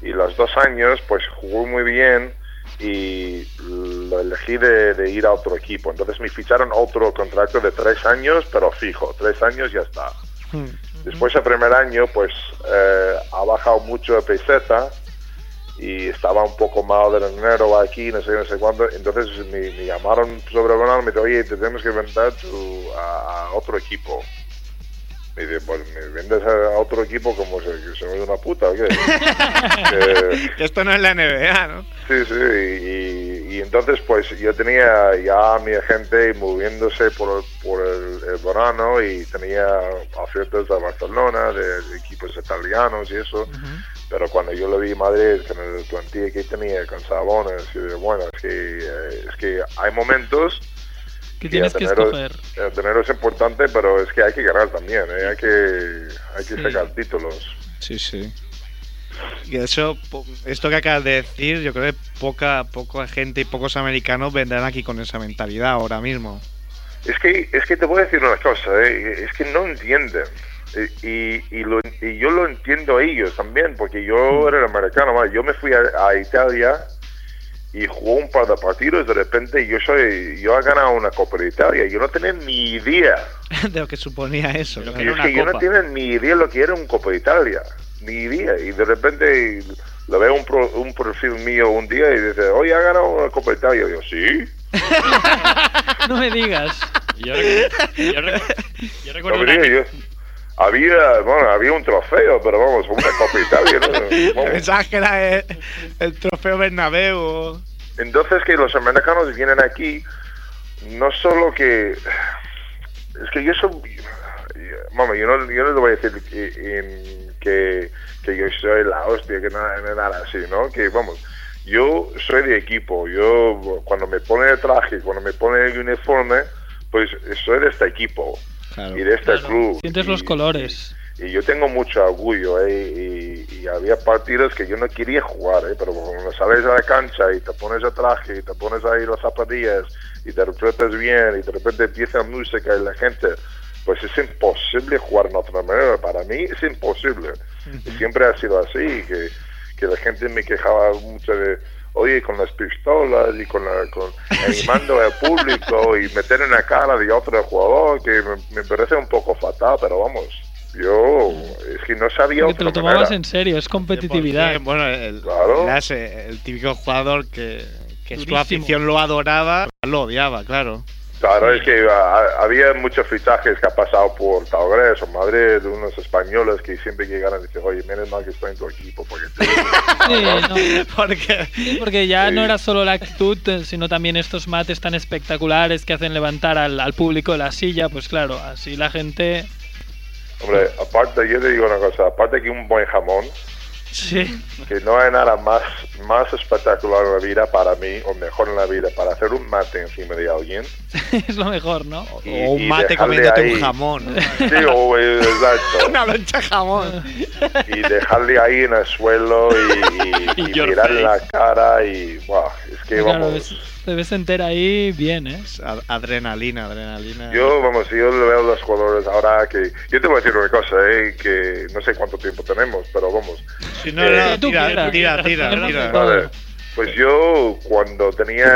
Y los dos años, pues jugó muy bien y lo elegí de, de ir a otro equipo. Entonces me ficharon otro contrato de tres años, pero fijo, tres años ya está. Después el primer año, pues eh, ha bajado mucho de peseta y estaba un poco mal del dinero aquí, no sé, no sé cuándo. Entonces me, me llamaron sobre verano y me dijeron, oye, te tenemos que vender tu- a, a otro equipo. Me dice, pues me vendes a otro equipo como si soy una puta o qué. Que- Que esto no es la NBA, ¿no? Sí, sí, y, y entonces pues yo tenía ya a mi agente moviéndose por, por el, el verano y tenía ofertas de Barcelona, de, de equipos italianos y eso, pero cuando yo lo vi en Madrid con el plantilla que tenía, con Sabones, y de, bueno, es que, eh, es que hay momentos Que tienes el que escoger. el dinero es importante, pero es que hay que ganar también, ¿eh? hay que, hay que Sí. sacar títulos. Sí, sí. Y eso, po- esto que acabas de decir, yo creo que poca, poca gente y pocos americanos vendrán aquí con esa mentalidad ahora mismo. Es que, es que te voy a decir una cosa, ¿eh? es que no entienden. Y, y, y lo- y yo lo entiendo a ellos también, porque yo era americano, ¿vale? yo me fui a, a Italia y jugó un par de partidos, de repente yo soy, yo he ganado una Copa de Italia, yo no tenía ni idea. de lo que suponía eso. Lo que es yo no tenía ni idea lo que era un Copa de Italia, ni idea. Y de repente lo veo un, pro- un perfil mío un día y dice, oye, ha ganado una Copa de Italia. Y yo, sí. No me digas. Yo, recu- yo recu- yo recuerdo No, una- mira, yo- había, bueno, había un trofeo, pero vamos, una Copa Italia. ¿no? Pensabas que era el, el trofeo Bernabéu. Entonces que los americanos vienen aquí, no solo que... Es que yo soy... Vamos, yo no, yo no le voy a decir que, en- que, que yo soy la hostia, que nada, nada así, ¿no? Que vamos, yo soy de equipo, yo cuando me pone el traje, cuando me pone el uniforme, pues soy de este equipo Claro. y de este Claro, club. Sientes Y- los colores. y yo tengo mucho orgullo, ¿eh? y, y había partidos que yo no quería jugar, ¿eh? pero cuando sales a la cancha y te pones el traje y te pones ahí las zapatillas y te interpretas bien y de repente empieza música y la gente, pues es imposible jugar de otra manera. Para mí es imposible. Y siempre ha sido así, que, que la gente me quejaba mucho de, oye, con las pistolas y con, la, con animando al público y meter en la cara de otro jugador, que me, me parece un poco fatal, pero vamos, yo es que no sabía Porque te otra lo tomabas manera. en serio, es competitividad. Porque, bueno, el, Claro. eras el típico jugador que, que su afición lo adoraba, lo odiaba, claro. Claro, es que había muchos fichajes que ha pasado por Taugres o Madrid, unos españoles que siempre llegan y dicen, oye, menos mal que estoy en tu equipo, porque Sí, cabrón". no, Porque sí, porque ya Sí. no era solo la actitud, eh, sino también estos mates tan espectaculares que hacen levantar al, al público de la silla. Pues claro, así la gente. Hombre, aparte, yo te digo una cosa, aparte que un buen jamón, Sí, que no hay nada más, más espectacular en la vida para mí, o mejor en la vida, para hacer un mate encima de alguien. es lo mejor, ¿no? y- o un mate dejarle comiéndote ahí- un jamón. Sí, o, eh, exacto. Una loncha jamón. y dejarle ahí en el suelo y, y, y mirarle la cara y, wow, es que Claro, vamos... ves- te ves entera ahí bien, ¿eh? Adrenalina, adrenalina. Yo, vamos, yo le veo a los jugadores ahora que... Yo te voy a decir una cosa, eh, que no sé cuánto tiempo tenemos, pero vamos. Si no, Eh, no, tú tira, tira, tira. Vale, pues yo cuando tenía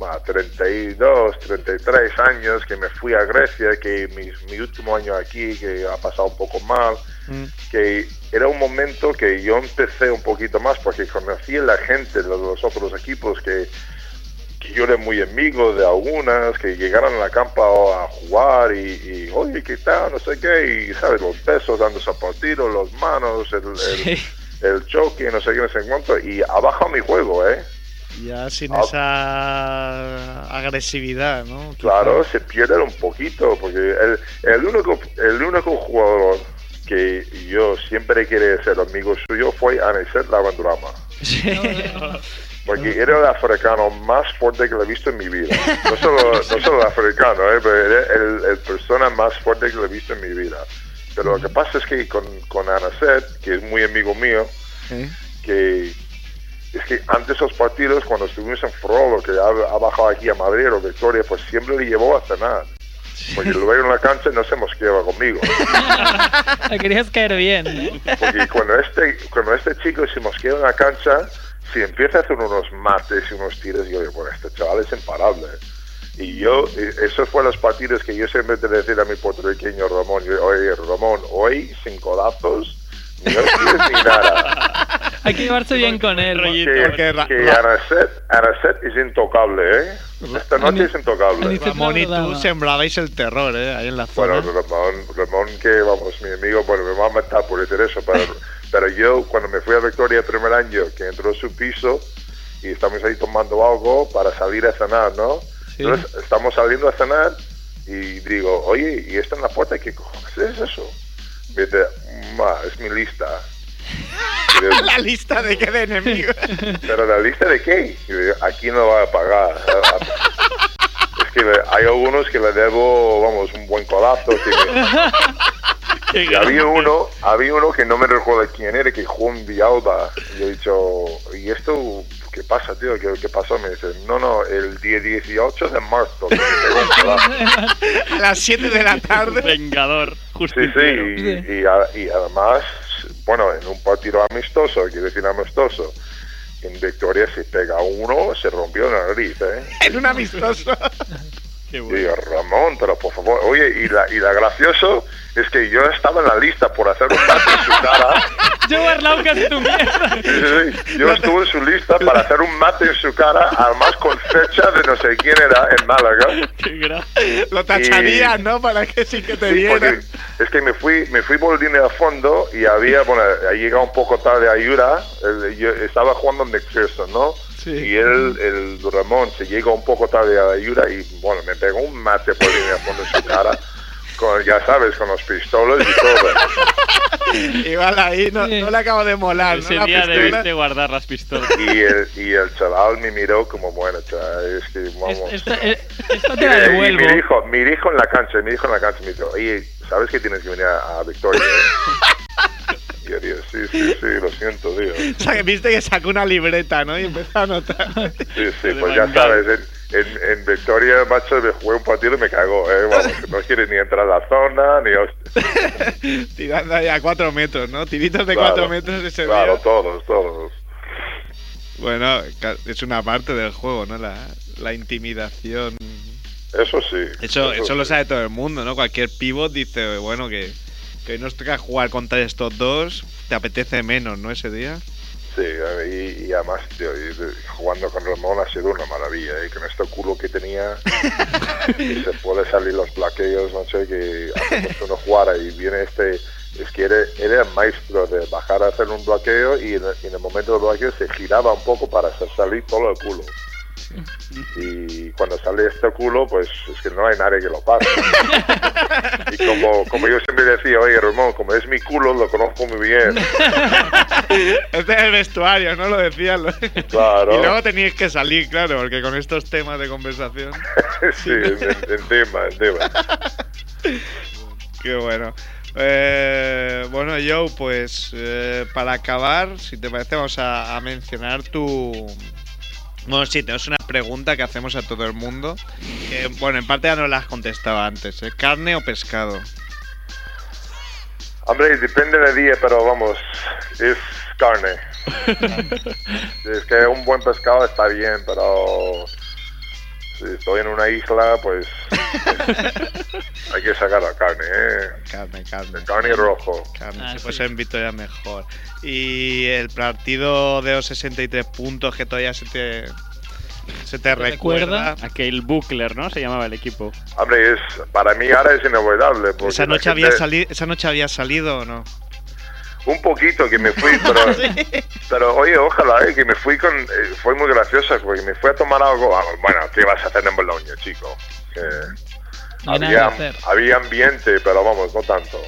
ah, 32, 33 años, que me fui a Grecia, que mi, mi último año aquí, que ha pasado un poco mal, Mm. que era un momento que yo empecé un poquito más porque conocí a la gente de los otros equipos que que yo era muy amigo de algunas, que llegaron a la campa a jugar y, y, oye, ¿qué tal? No sé qué, y sabes, los besos dándose a partido, los manos, el, el, el choque, no sé qué, no sé cuánto, y ha bajado mi juego, ¿eh? Ya sin Ah. esa agresividad, ¿no? Claro, se pierde un poquito, porque el, el, único, el único jugador que yo siempre quería ser amigo suyo fue Aniset Lavandurama. Porque era el africano más fuerte que lo he visto en mi vida. No solo, no solo el africano, eh, pero era el, el persona más fuerte que lo he visto en mi vida. Pero lo que pasa es que con, con Anaset, que es muy amigo mío, ¿Eh? que es que antes de esos partidos, cuando estuvimos en Frollo, que ha, ha bajado aquí a Madrid o Victoria, pues siempre le llevó a cenar. Porque luego en la cancha no se mosqueaba conmigo. Le querías caer bien. ¿eh? Porque cuando este, cuando este chico se mosquea en la cancha, si empieza a hacer unos mates y unos tiros, yo digo, bueno, este chaval es imparable. Y yo, eh, esos fueron los partidos que yo siempre te decía a mi puertorriqueño Ramón, yo, oye, Ramón, hoy sin codazos, ni hostias ni nada. Hay que llevarse bien con él. Rollito. Que, Porque Ra- que Ra- Anaset, Anaset es intocable, ¿eh? Esta noche es intocable. Ramón y tú sembrabais el terror, ¿eh? Ahí en la zona. Bueno, Ramón, Ramón, que vamos, mi amigo, bueno, me va a matar por decir eso, pero, pero yo cuando me fui a Victoria el primer año, que entró a su piso y estamos ahí tomando algo para salir a cenar, ¿no? Sí. Entonces estamos saliendo a cenar y digo, oye, ¿y está en la puerta? ¿Qué cojones es eso? Me dice, "Ma, es mi lista. La lista de qué de enemigos. ¿Pero la lista de qué? Aquí no va a pagar. Es que hay algunos que le debo, vamos, un buen codazo. que me- había uno, había uno que no me recuerdo quién era, que jugó en Villalba. Y he dicho, ¿y esto qué pasa, tío? ¿Qué, qué pasó? Me dice, no, no, el día 18 de marzo. que me pegó un codazo". A las 7 de la tarde. Vengador, Sí, justiciero. sí, y, y y además, bueno, en un partido amistoso, quiero decir amistoso, en Victoria se pega uno, se rompió la nariz, ¿eh? En un amistoso. Qué Y bueno. digo, Ramón, pero por favor, oye, y la, y la gracioso es que yo estaba en la lista por hacer un mate en su cara. Joe Arnau, es tu mierda. Sí, sí, sí. Yo estuve en su lista para hacer un mate en su cara, además con fecha de no sé quién era en Málaga. Qué gra- Lo tacharías, ¿no? Para que sí que te vieran. es que me fui, me fui por línea de fondo y había, bueno, ha llegado un poco tarde ayuda. el- yo estaba jugando en McPherson, ¿no? Sí. Y él, el Ramón, se llegó un poco tarde a la ayuda y, bueno, me pegó un mate por de fondo en su cara. Con, ya sabes, con los pistolas y todo. Igual ahí no, Sí. no le acabo de molar, ¿no? Ese La día debiste guardar las pistolas. Y el, y el chaval me miró como, bueno, chaval, es que vamos. Es- Esta, eh, esta te Y- la y devuelvo. me dijo, me dijo en la cancha, me dijo en la cancha, me dijo, oye, ¿sabes que tienes que venir a, a Victoria? eh?" sí, sí, sí, lo siento, tío. O sea, que viste que sacó una libreta, ¿no? Y empezó a anotar. Sí, sí, pues ya sabes, en, en, en Victoria, macho, me jugué un partido y me cagó, ¿eh? Vamos, que no quiere ni entrar a la zona, ni... Tirando ahí a 4 metros, ¿no? Tiritos de Claro, 4 metros ese Claro, día. todos, todos. Bueno, es una parte del juego, ¿no? La, la intimidación. Eso sí. Eso, eso lo sí. sabe todo el mundo, ¿no? Cualquier pivot dice, bueno, que, que hoy nos toca jugar contra estos dos, te apetece menos, ¿no? Ese día. Sí, y, y además, tío, y jugando con Ramón ha sido una maravilla, ¿eh? Con este culo que tenía, y se puede salir los bloqueos, no sé, que hacemos uno jugara y viene este, es que era, era el maestro de bajar a hacer un bloqueo y en, el- y en el momento del bloqueo se giraba un poco para hacer salir todo el culo. Y cuando sale este culo, pues es que no hay nadie que lo pase. y como, como yo siempre decía, oye Ramón, como es mi culo, lo conozco muy bien. Este es el vestuario, ¿no? Lo decían. Claro. Y luego teníais que salir, claro, porque con estos temas de conversación. sí, en tema, en tema. Qué bueno. Eh, bueno, Joe, pues eh, para acabar, si te parece, vamos a, a mencionar tu. Bueno, sí, tenemos una pregunta que hacemos a todo el mundo. Que, bueno, en parte ya no la has contestado antes. ¿eh? ¿Carne o pescado? Hombre, depende del día, pero vamos, es carne. es que un buen pescado está bien, pero si estoy en una isla, pues hay que sacar la carne, ¿eh? Carne, carne. Carne rojo. Carne, Ah, si sí. fuese en Vitoria mejor. Y el partido de los 63 puntos que todavía se te. Se te recuerda? recuerda. Aquel Buckler, ¿no? Se llamaba el equipo. Hombre, es, para mí ahora es inolvidable. ¿Esa noche, había gente- sali- ¿Esa noche había salido o no? Un poquito que me fui, pero, pero oye, ojalá, eh, que me fui con... eh, fue muy graciosa porque me fui a tomar algo. ah, Bueno, ¿qué vas a hacer en Bolonia, chico? Había, había ambiente, pero vamos, no tanto.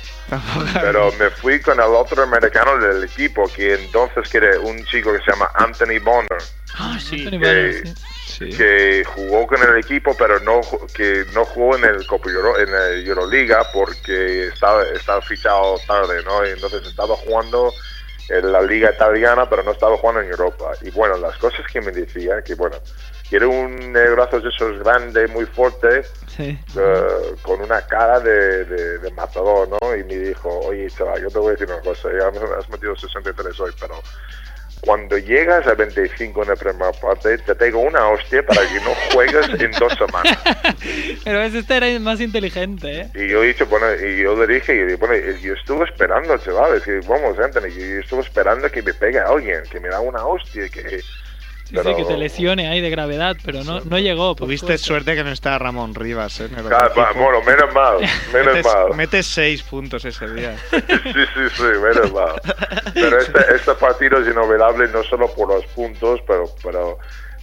Pero me fui con el otro americano del equipo, que entonces que era un chico que se llama Anthony Bonner, Ah, sí, Anthony sí. Sí. que jugó con el equipo, pero no que no jugó en el Copa Euro- en la Euroliga porque estaba, estaba fichado tarde, ¿no? Y entonces estaba jugando en la liga italiana, pero no estaba jugando en Europa. Y bueno, las cosas que me decía, que bueno, que era un negrazo de esos grande, muy fuerte, Sí. eh, con una cara de, de- de matador, ¿no? Y me dijo, oye, chaval, yo te voy a decir una cosa, ya me has metido 63 hoy, pero cuando llegas a 25 en la primera parte, te tengo una hostia para que no juegues en dos semanas. Pero ese este era más inteligente, ¿eh? Y yo he dicho, bueno, y yo le dije, y bueno, yo estuve esperando, chaval, es que, vamos, Anthony, yo estuve esperando que me pegue a alguien, que me da una hostia, que... Sí, pero- sí, que te lesione ahí de gravedad, pero no, no llegó. Tuviste suerte. suerte que no estaba Ramón Rivas, ¿eh? en Ah, va, bueno, menos mal, menos metes, mal. metes seis puntos ese día. sí, sí, sí, menos mal. Pero este, este partido es inolvidable no solo por los puntos, pero, pero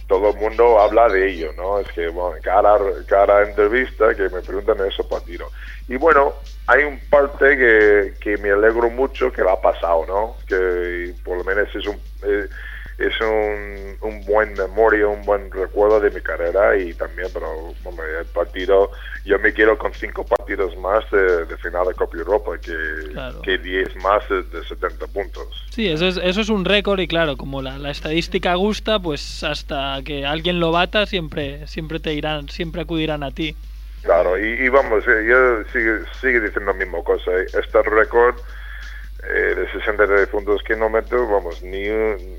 todo el mundo habla de ello, ¿no? Es que, bueno, cada, cada entrevista que me preguntan de ese partido. Y bueno, hay un parte que, que me alegro mucho que lo ha pasado, ¿no? Que por lo menos es un... eh, es un, un buen memoria, un buen recuerdo de mi carrera y también, pero el partido, yo me quiero con cinco partidos más de, de final de Copa Europa que, Claro. que 10 más de, de 70 puntos. Sí, eso es, eso es un récord y claro, como la, la estadística gusta, pues hasta que alguien lo bata siempre, siempre te irán, siempre acudirán a ti. Claro, y, y vamos, eh, yo sigue, sigue diciendo la misma cosa. eh, Este récord eh, de 63 puntos que no mete, vamos, ni un-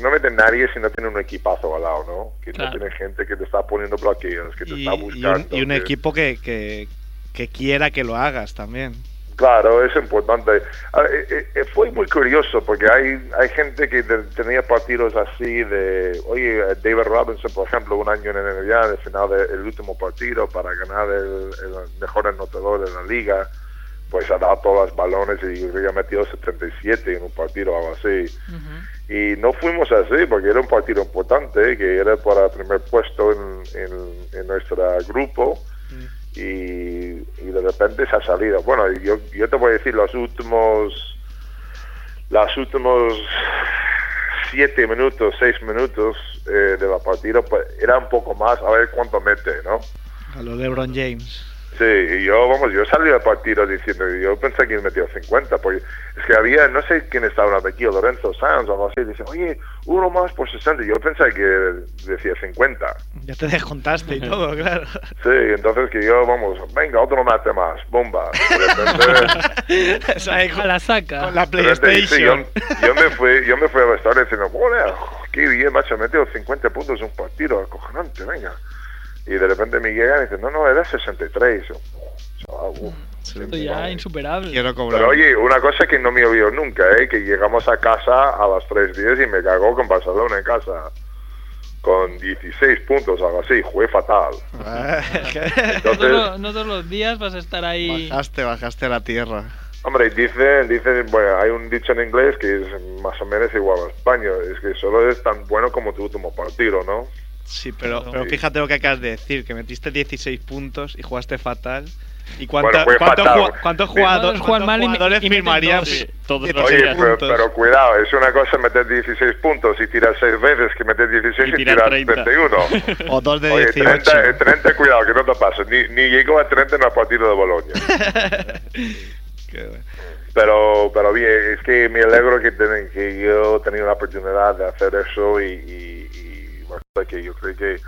no mete nadie si no tiene un equipazo al lado, ¿no? Que Claro. no tiene gente que te está poniendo bloqueos, que te Y, está y buscando. un, y un que- equipo que, que, que quiera que lo hagas también. Claro, es importante. Eh, eh, eh, fue muy curioso porque hay hay gente que tenía partidos así de, oye, David Robinson, por ejemplo, un año en el NBA, al final del último partido para ganar el, el mejor anotador de la liga, pues ha dado todos los balones y había metido 77 en un partido o algo así. Y no fuimos así porque era un partido importante, que era para el primer puesto en, en, en nuestro grupo y, y de repente se ha salido. Bueno, yo, yo te voy a decir los últimos, los últimos siete minutos, seis minutos eh, de la partida, pues era un poco más, a ver cuánto mete, ¿no? A lo LeBron James. Sí, y yo, vamos, yo salí del partido diciendo, yo pensé que metió 50, porque es que había, no sé quién estaba hablando aquí, Lorenzo Sanz o algo así, dice, oye, uno más por 60, yo pensé que decía 50. Ya te descontaste y todo, claro. Sí, entonces que yo, vamos, venga, otro mate más, bomba. De repente, O sea, ahí A con, la saca. con la de repente, sí, yo, PlayStation. yo me fui, yo me fui al restaurante diciendo, joder, qué bien, macho, he metido 50 puntos en un partido, acojonante, venga. Y de repente me llegan y dicen, no, no, era 63. Y yo, chaval, uf, Esto ya insuperable. Quiero cobrar. Pero oye, una cosa que no me olvido nunca, ¿eh? que llegamos a casa a las 3.10 y me cagó con Barcelona en casa. Con 16 puntos, algo así, jugué fatal. Ah, No todos, los, no todos los días vas a estar ahí. bajaste, bajaste a la tierra. hombre, dicen, dicen, bueno, hay un dicho en inglés que es más o menos igual a España, es que solo es tan bueno como tu último partido, ¿no? Sí, pero, pero fíjate lo que acabas de decir, que metiste 16 puntos y jugaste fatal. ¿Y cuánto- Bueno, cuántos fatal. ju- cuántos Sí. jugadores, Todos juegan cuántos mal y me- jugadores y dos. Sí, todos los 16 Oye, pero, pero cuidado, es una cosa meter 16 puntos y tirar 6 veces que meter 16 Y y, tirar tirar 30. 31. O dos de Oye, 18. 30, 30, cuidado, que no te pase. Ni, ni llegó a 30 en el partido de Bolonia. Qué bueno. Pero, pero bien, es que me alegro que, ten- que yo he tenido la oportunidad de hacer eso y, y, y que yo creo que,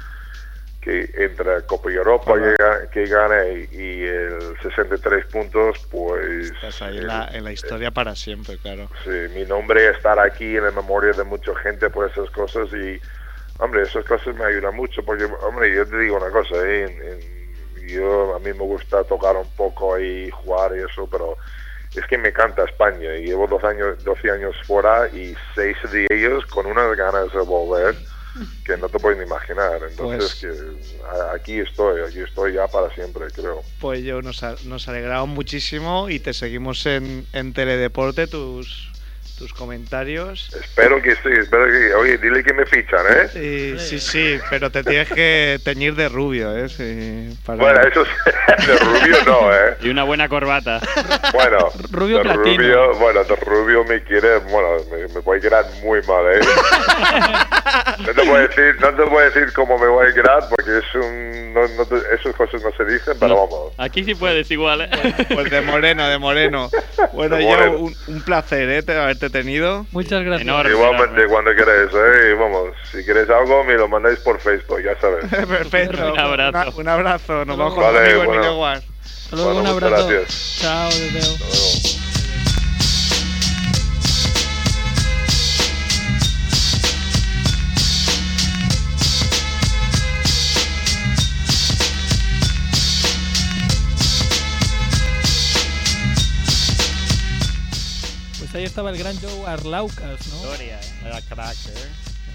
que entre Copa Europa Ojalá. que, ga- que gane y, y el 63 puntos, pues Estás ahí el- la, en la historia para siempre, claro. sí, mi nombre estar aquí en la memoria de mucha gente por esas cosas y, hombre, esas cosas me ayudan mucho porque, hombre, yo te digo una cosa, ¿eh? En- en- yo a mí me gusta tocar un poco ahí, jugar y eso, pero es que me encanta España y llevo dos años, 12 años fuera y seis de ellos con unas ganas de volver que no te puedes ni imaginar. Entonces, Pues- que aquí estoy, aquí estoy ya para siempre, creo. Pues yo nos, nos alegramos muchísimo y te seguimos en, en Teledeporte tus, tus comentarios. Espero que sí, espero que. Oye, dile que me fichan, ¿eh? Sí, sí, sí, pero te tienes que teñir de rubio, ¿eh? Sí, para- Bueno, eso es, de rubio no, ¿eh? Y una buena corbata. Bueno, Rubio de platino. rubio, bueno, de rubio me quiere, bueno, me, me puede quedar muy mal, ¿eh? No te puedo decir, no te puedo decir cómo me voy a quedar porque es un, no, no te- esas cosas no se dicen, pero vamos. Aquí sí puedes igual, ¿eh? Pues de moreno, de moreno. Bueno, De yo un, un placer, ¿eh? te- haberte tenido. Muchas gracias. Enorme. Igualmente, cuando queráis, ¿eh? Vamos, si queréis algo, me lo mandáis por Facebook, ya sabes. Perfecto. Un abrazo. Una- un abrazo. Nos vamos con bueno. Luego, Bueno, un muchas abrazo. gracias. Chao. Hasta luego. Ahí estaba el gran Joe Arlaucas, ¿no? Historia, ¿eh? Vaya crack, ¿eh?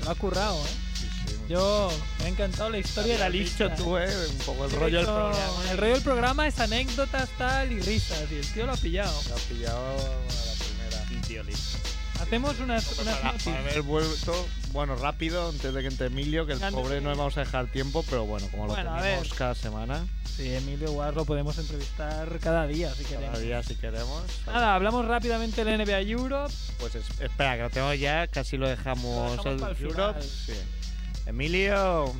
Lo ha currado, ¿eh? Sí, sí. Yo me ha encantado la historia de la dicho lista. tú, ¿eh? Un poco el rollo del programa. El rollo del programa es anécdotas, tal y risas. Y el tío lo ha pillado. Lo has pillado a la primera. Un tío listo. Hacemos unas, unas Para, para haber vuelto, bueno, rápido, antes de que entre Emilio, que el Antes pobre de- no le vamos a dejar tiempo, pero bueno, como Bueno, lo tenemos cada semana, Sí, Emilio Guar lo podemos entrevistar cada día si cada queremos. día si queremos. Nada, hablamos rápidamente del NBA Europe. Pues es- espera, que lo tengo ya, casi lo dejamos, Lo dejamos el Europe. final. Sí. Emilio.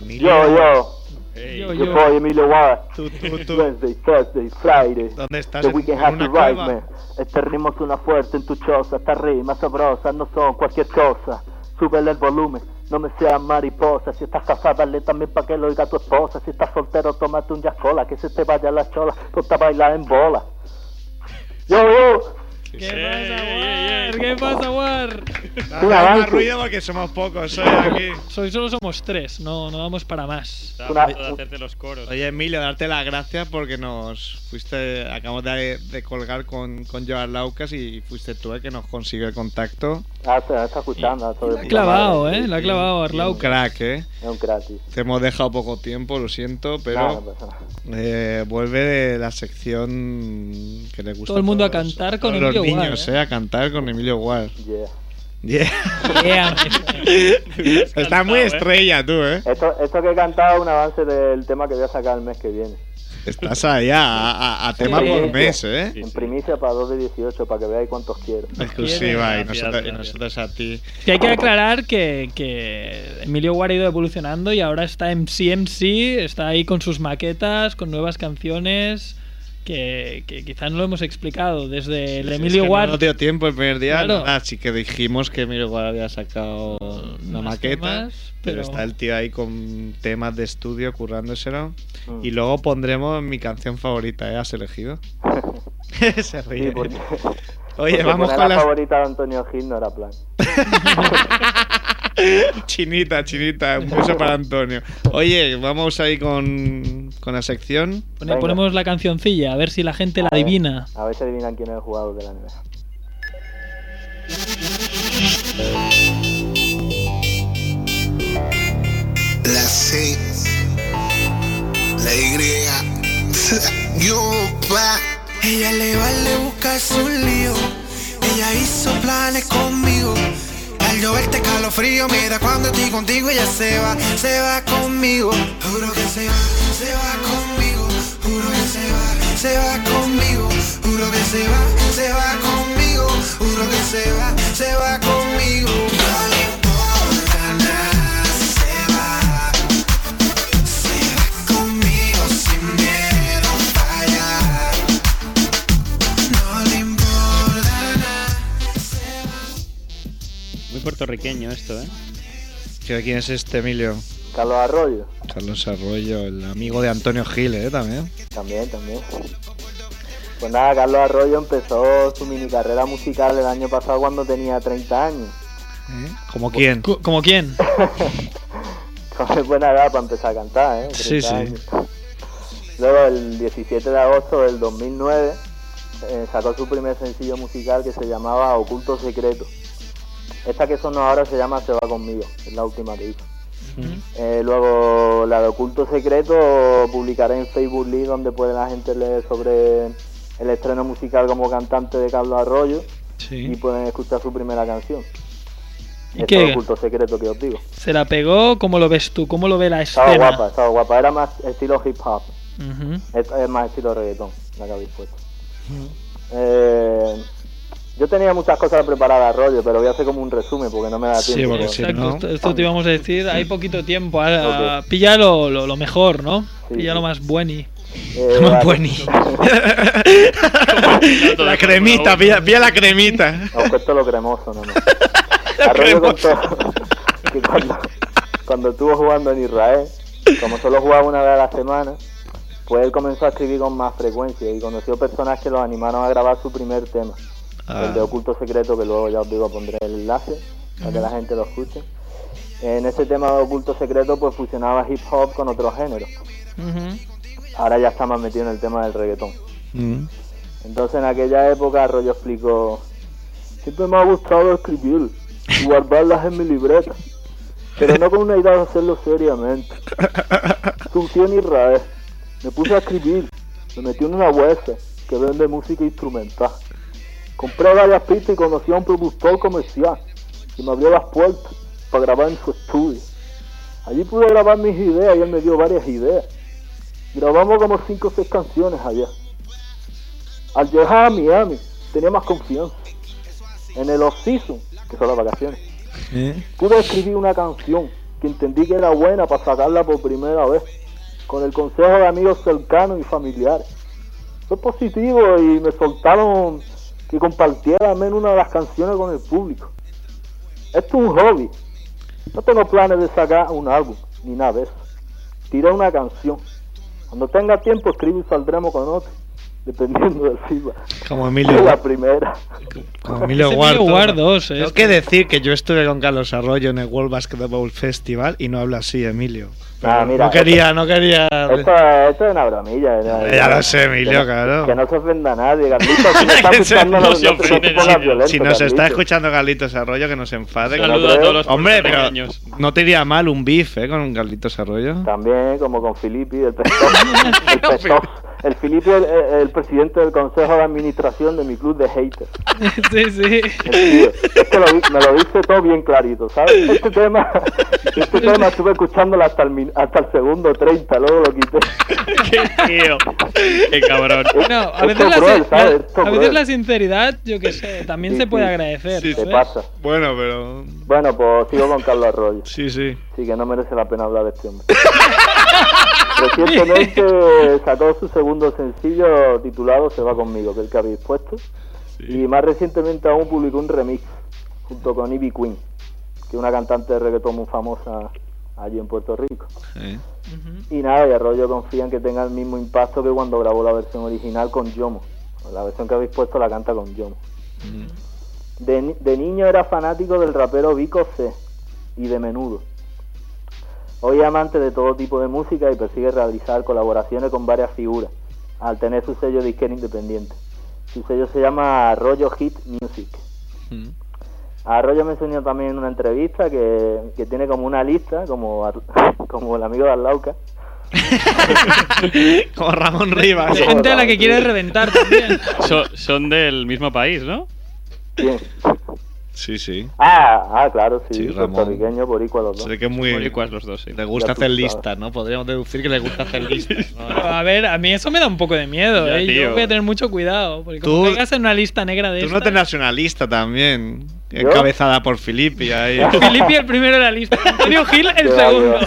Emilio. Yo, yo, Ey, Yo, yo soy Emilio Guara. Tú, tú, tú. Wednesday, Thursday, Friday. ¿Dónde estás? The ¿En, weekend en has una arrived, man. Este ritmo suena fuerte en tu choza. Estas rimas sabrosas no son cualquier cosa. Súbele el volumen, no me seas mariposa. Si estás casada, dale también para que lo oiga tu esposa. Si estás soltero, tómate un cola que se te vaya la chola. Ponte a bailar en bola. Yo, yo. ¿Qué pasa, War? ¿Qué pasa, War? Hace Un más avance. ruido porque somos pocos, soy aquí. Soy, solo somos tres, no, no vamos para más. Estaba Una- a punto de hacerte los coros. Oye, Emilio, darte las gracias porque nos fuiste, acabamos de, de colgar con, con Joan Laucas y fuiste tú el que nos consiguió el contacto. Ah, se me está escuchando. de La ha puta clavado, madre. ¿eh? La ha clavado Un Arlauca. crack, ¿eh? Es un gratis. Te hemos dejado poco tiempo, lo siento, Nada, pero no pasa nada. eh, vuelve de la sección que le gusta Todo el mundo a todos- cantar con todos Emilio Guar, niños, ¿eh? ¿eh? A cantar con Emilio Guar. Yeah. Yeah. Yeah, Estás muy ¿eh? estrella tú, ¿eh? Esto, esto que he cantado es un avance del tema que voy a sacar el mes que viene. Estás allá a, a- a tema Sí. por mes, ¿eh? En primicia para 2 de 18, para que veáis cuántos quiero. Exclusiva y nosotros, y nosotros a ti. Que hay que aclarar que, que Emilio Guar ha ido evolucionando y ahora está en CMC, está ahí con sus maquetas, con nuevas canciones, que, que quizás no lo hemos explicado. Desde el Sí, Emilio es que Guar. No dio tiempo el primer día. Claro. nada, sí que dijimos que Emilio Guar había sacado una más maqueta. pero... pero- está el tío ahí con temas de estudio currándoselo. Mm. Y luego pondremos mi canción favorita, ¿eh? ¿Has elegido? Se ríe. Sí, porque, Oye, porque vamos con la las. favorita de Antonio Gil no era plan. chinita, chinita. Un beso para Antonio. Oye, vamos ahí con, con la sección. Pone- ponemos la cancioncilla, a ver si la gente la ver, adivina. A ver si adivinan quién es el jugador de la NBA. La C, la Y, Yupa. Ella le vale buscar su lío. Ella hizo planes conmigo. Al yo verte calofrío, mira cuando estoy contigo, ella se va, se va conmigo. Juro que se va, se va conmigo. Juro que se va, se va conmigo. Juro que se va, se va conmigo. Juro que se va, se va conmigo. Muy puertorriqueño esto, ¿eh? ¿Qué- ¿Quién es este, Emilio? Carlos Arroyo. Carlos Arroyo, el amigo de Antonio Gil, ¿eh? También. También, también. Pues nada, Carlos Arroyo empezó su mini carrera musical el año pasado cuando tenía 30 años. ¿Eh? ¿Como quién? ¿Como quién? Con buena edad para empezar a cantar, ¿eh? Sí, 30 sí. años. Luego, el 17 de agosto del 2009, eh, sacó su primer sencillo musical que se llamaba Oculto Secreto. Esta que sonó ahora se llama Se va conmigo, es la última que hizo. Eh, luego la de Oculto Secreto publicaré en Facebook Live donde puede la gente leer sobre el estreno musical como cantante de Carlos Arroyo y pueden escuchar su primera canción. ¿Y qué? Oculto Secreto que os digo. ¿Se la pegó? ¿Cómo lo ves tú? ¿Cómo lo ve la Estaba escena? guapa, estaba guapa. Era más estilo hip hop. Es más estilo reggaetón, la que habéis puesto. Eh, yo tenía muchas cosas preparadas, rollo, pero voy a hacer como un resumen porque no me da Sí, tiempo. porque sí. Exacto, ¿no? esto, esto te íbamos a decir. Hay poquito tiempo. ahora Ok. Pilla lo, lo- lo mejor, ¿no? Sí, Pilla sí. lo más bueni. Eh, Más vale. bueni. la cremita, pilla, pilla la cremita. Os cuento lo cremoso nomás. Arroyo contó que cuando, cuando estuvo jugando en Israel, como solo jugaba una vez a la semana, pues él comenzó a escribir con más frecuencia y conoció personas que lo animaron a grabar su primer tema, el de Oculto Secreto, que luego ya os digo pondré el enlace para que la gente lo escuche. En ese tema de Oculto Secreto pues fusionaba hip hop con otros géneros. Ujú. Ahora ya está más metido en el tema del reggaetón. Mm. Entonces en aquella época Arroyo explicó, siempre me ha gustado escribir y guardarlas en mi libreta, pero no con una idea de hacerlo seriamente. Surgió en Israel, me puse a escribir, me metí en una web que vende música instrumental. Compré varias pistas y conocí a un productor comercial que me abrió las puertas para grabar en su estudio. Allí pude grabar mis ideas y él me dio varias ideas. Grabamos como cinco o seis canciones allá. Al llegar a Miami, tenía más confianza. En el off-season, que son las vacaciones, ¿Eh? pude escribir una canción que entendí que era buena para sacarla por primera vez, con el consejo de amigos cercanos y familiares. Fue positivo y me soltaron que compartiera al menos una de las canciones con el público. Esto es un hobby. No tengo planes de sacar un álbum, ni nada de eso. Tiré una canción. Cuando tenga tiempo escribo y saldremos con otra, dependiendo del feedback. Como Emilio, la primera. como Emilio Guardo. Guardos, Tengo es que decir que yo estuve con Carlos Arroyo en el World Basketball Festival y no habla así, Emilio. Pero Ah, mira, no quería, no quería. Esto, esto es una bromilla. ¿no? Ya lo sé, Emilio, Que no- claro. Que no se ofenda a nadie, Carlito. Si está escuchando, no se violento, Si nos está escuchando Carlitos Arroyo, que nos enfade. que no- Saludo a todos los Hombre, pero no te iría mal un beef, ¿eh? Con un Carlitos Arroyo. También, como con Filippi, el el. El Filippi es el, el presidente del consejo de administración de mi club de haters. sí, sí. Tío. Es que lo me lo dice todo bien clarito, ¿sabes? Este tema, este tema estuve escuchándolo hasta el, min- hasta el segundo 30, luego lo quité. Qué tío. Qué cabrón. Bueno, a veces, la, cruel, sin- ¿sabes? la- Esto a veces cruel. la sinceridad, yo qué sé, también Sí, se puede sí. agradecer. Sí, ¿Qué ¿sabes? pasa? Bueno, pero. Bueno, pues sigo con Carlos Arroyo. Sí, sí. Sí, que no merece la pena hablar de este hombre. Recientemente sacó su segundo sencillo titulado Se va conmigo, que es el que habéis puesto. Y más recientemente aún publicó un remix junto con Ivy Queen, que es una cantante de reggaetón muy famosa allí en Puerto Rico. Eh. Y nada, y Arroyo confía en que tenga el mismo impacto que cuando grabó la versión original con Yomo. La versión que habéis puesto la canta con Yomo. De, de niño era fanático del rapero Vico C y de menudo. Hoy es amante de todo tipo de música y persigue realizar colaboraciones con varias figuras, al tener su sello disquero independiente. Su sello se llama Arroyo Hit Music. Arroyo me enseñó también en una entrevista que, que tiene como una lista, como, como el amigo de Arlauca, Como Ramón Rivas. Gente a la que quiere reventar también. So- son del mismo país, ¿no? ¿Quién? Sí, sí. Ah, ah, claro, sí, Sí, puertorriqueño, boricua los dos. Ve que es muy. Boricuas los dos, sí. Le gusta hacer listas, ¿no? Podríamos deducir que le gusta hacer listas. ¿no? A ver, a mí eso me da un poco de miedo, Ya, ¿eh? tío. Yo voy a tener mucho cuidado. Porque como Tú- caigas en una lista negra de Tú no también. ¿Yo? Encabezada por Filippi ahí. Filippi el primero de la lista. Antonio Gil el va, segundo.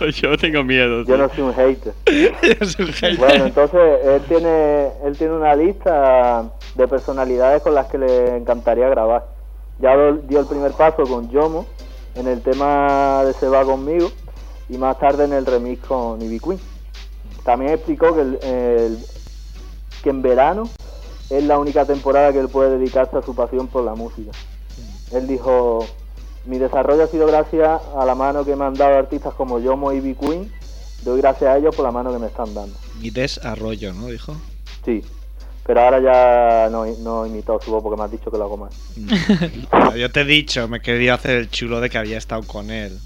yo, yo tengo miedo. Yo tío. no soy un hater. Es un genio. Bueno, entonces él tiene, él tiene una lista de personalidades con las que le encantaría grabar. Ya dio el primer paso con Yomo en el tema de Se va conmigo y más tarde en el remix con Ivy Queen. También explicó que, el- el- que en verano es la única temporada que él puede dedicarse a su pasión por la música. Él dijo, mi desarrollo ha sido gracias a la mano que me han dado artistas como Yomo y Ivy Queen. Doy gracias a ellos por la mano que me están dando. Y desarrollo, ¿no? Dijo. Sí, Pero ahora ya no, no he imitado su voz porque me has dicho que lo hago mal. Yo te he dicho, me quería hacer el chulo de que había estado con él.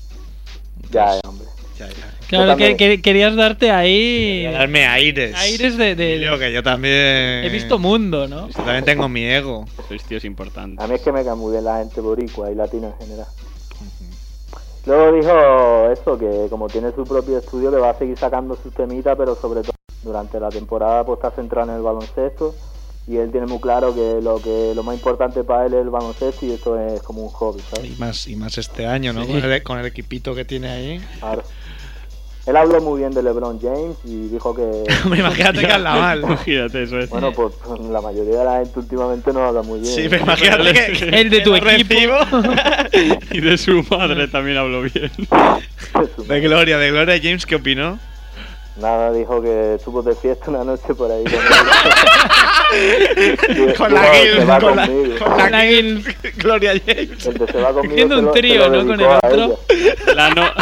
Ya, ya, hombre. Ya, ya. Claro, que, que- querías darte ahí Quería darme aires. aires de... de- Emilio, que yo también. He visto mundo, ¿no? Yo también tengo mi ego. Sois tíos importantes. A mí es que me cae muy bien la gente boricua y latina en general. Luego dijo eso, que como tiene su propio estudio, que va a seguir sacando sus temitas, pero sobre todo durante la temporada pues está centrado en el baloncesto y él tiene muy claro que lo que lo más importante para él es el baloncesto y esto es como un hobby, Y ¿sabes? más, y más este año, ¿no? Sí. Con, el, con el equipito que tiene ahí. Claro. Él habló muy bien de LeBron James y dijo que, Hombre, imagínate que habla mal. Imagínate eso es. bueno, pues la mayoría de la gente últimamente no habla muy bien. Sí, pero imagínate que. El de tu equipo. y de su madre también habló bien. De Gloria, de Gloria James, ¿qué opinó? Nada, dijo que estuvo de fiesta una noche por ahí. conmigo. Con la Gil, "Se va con la, conmigo". con la La Gil, Gloria James. El de se va conmigo. Haciendo un trío, ¿no? Con el otro. La no...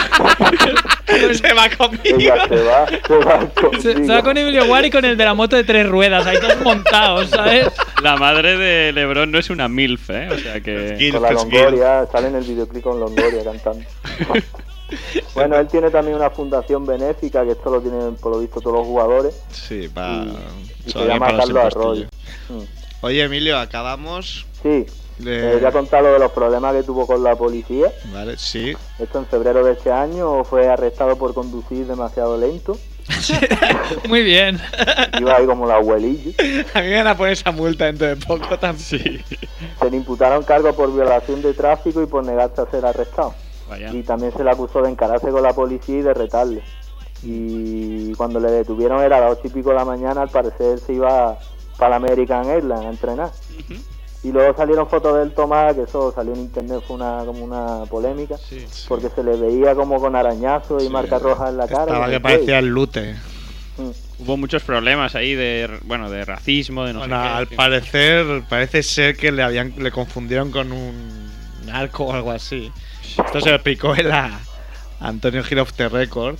Se va conmigo. Ella se va, se va conmigo. Se, se va con Emilio Guari y con el de la moto de tres ruedas, ahí todos montados, ¿sabes? La madre de Lebron no es una MILF, ¿eh? O sea que... Gil, Con la. Longoria, sale en el videoclip con Longoria cantando. bueno, él tiene también una fundación benéfica, que esto lo tienen por lo visto todos los jugadores. Sí, para. Y- y se llama para los Carlos. Arroyo. Mm. Oye, Emilio, acabamos. Sí, de- eh, voy a contar lo de los problemas que tuvo con la policía. Vale, sí. Esto en febrero de este año fue arrestado por conducir demasiado lento. Muy bien. Iba ahí como la abuelilla. A mí me van a poner esa multa dentro de poco también. Sí. Se le imputaron cargos por violación de tráfico y por negarse a ser arrestado. Vaya. Y también se le acusó de encararse con la policía y de retarle. Y cuando le detuvieron era a las ocho y pico de la mañana, al parecer se iba para la American Airlines a entrenar. Y luego salieron fotos de él tomada, que eso salió en internet, fue una, como una polémica, porque se le veía como con arañazos y marcas rojas en la cara. Estaba que el parecía el lute. Mm. Hubo muchos problemas ahí de, bueno, de racismo, de no Bueno, sé qué. al sí. parecer, parece ser que le habían le confundieron con un narco o algo así. Esto se lo explicó él a Antonio Gil of the Record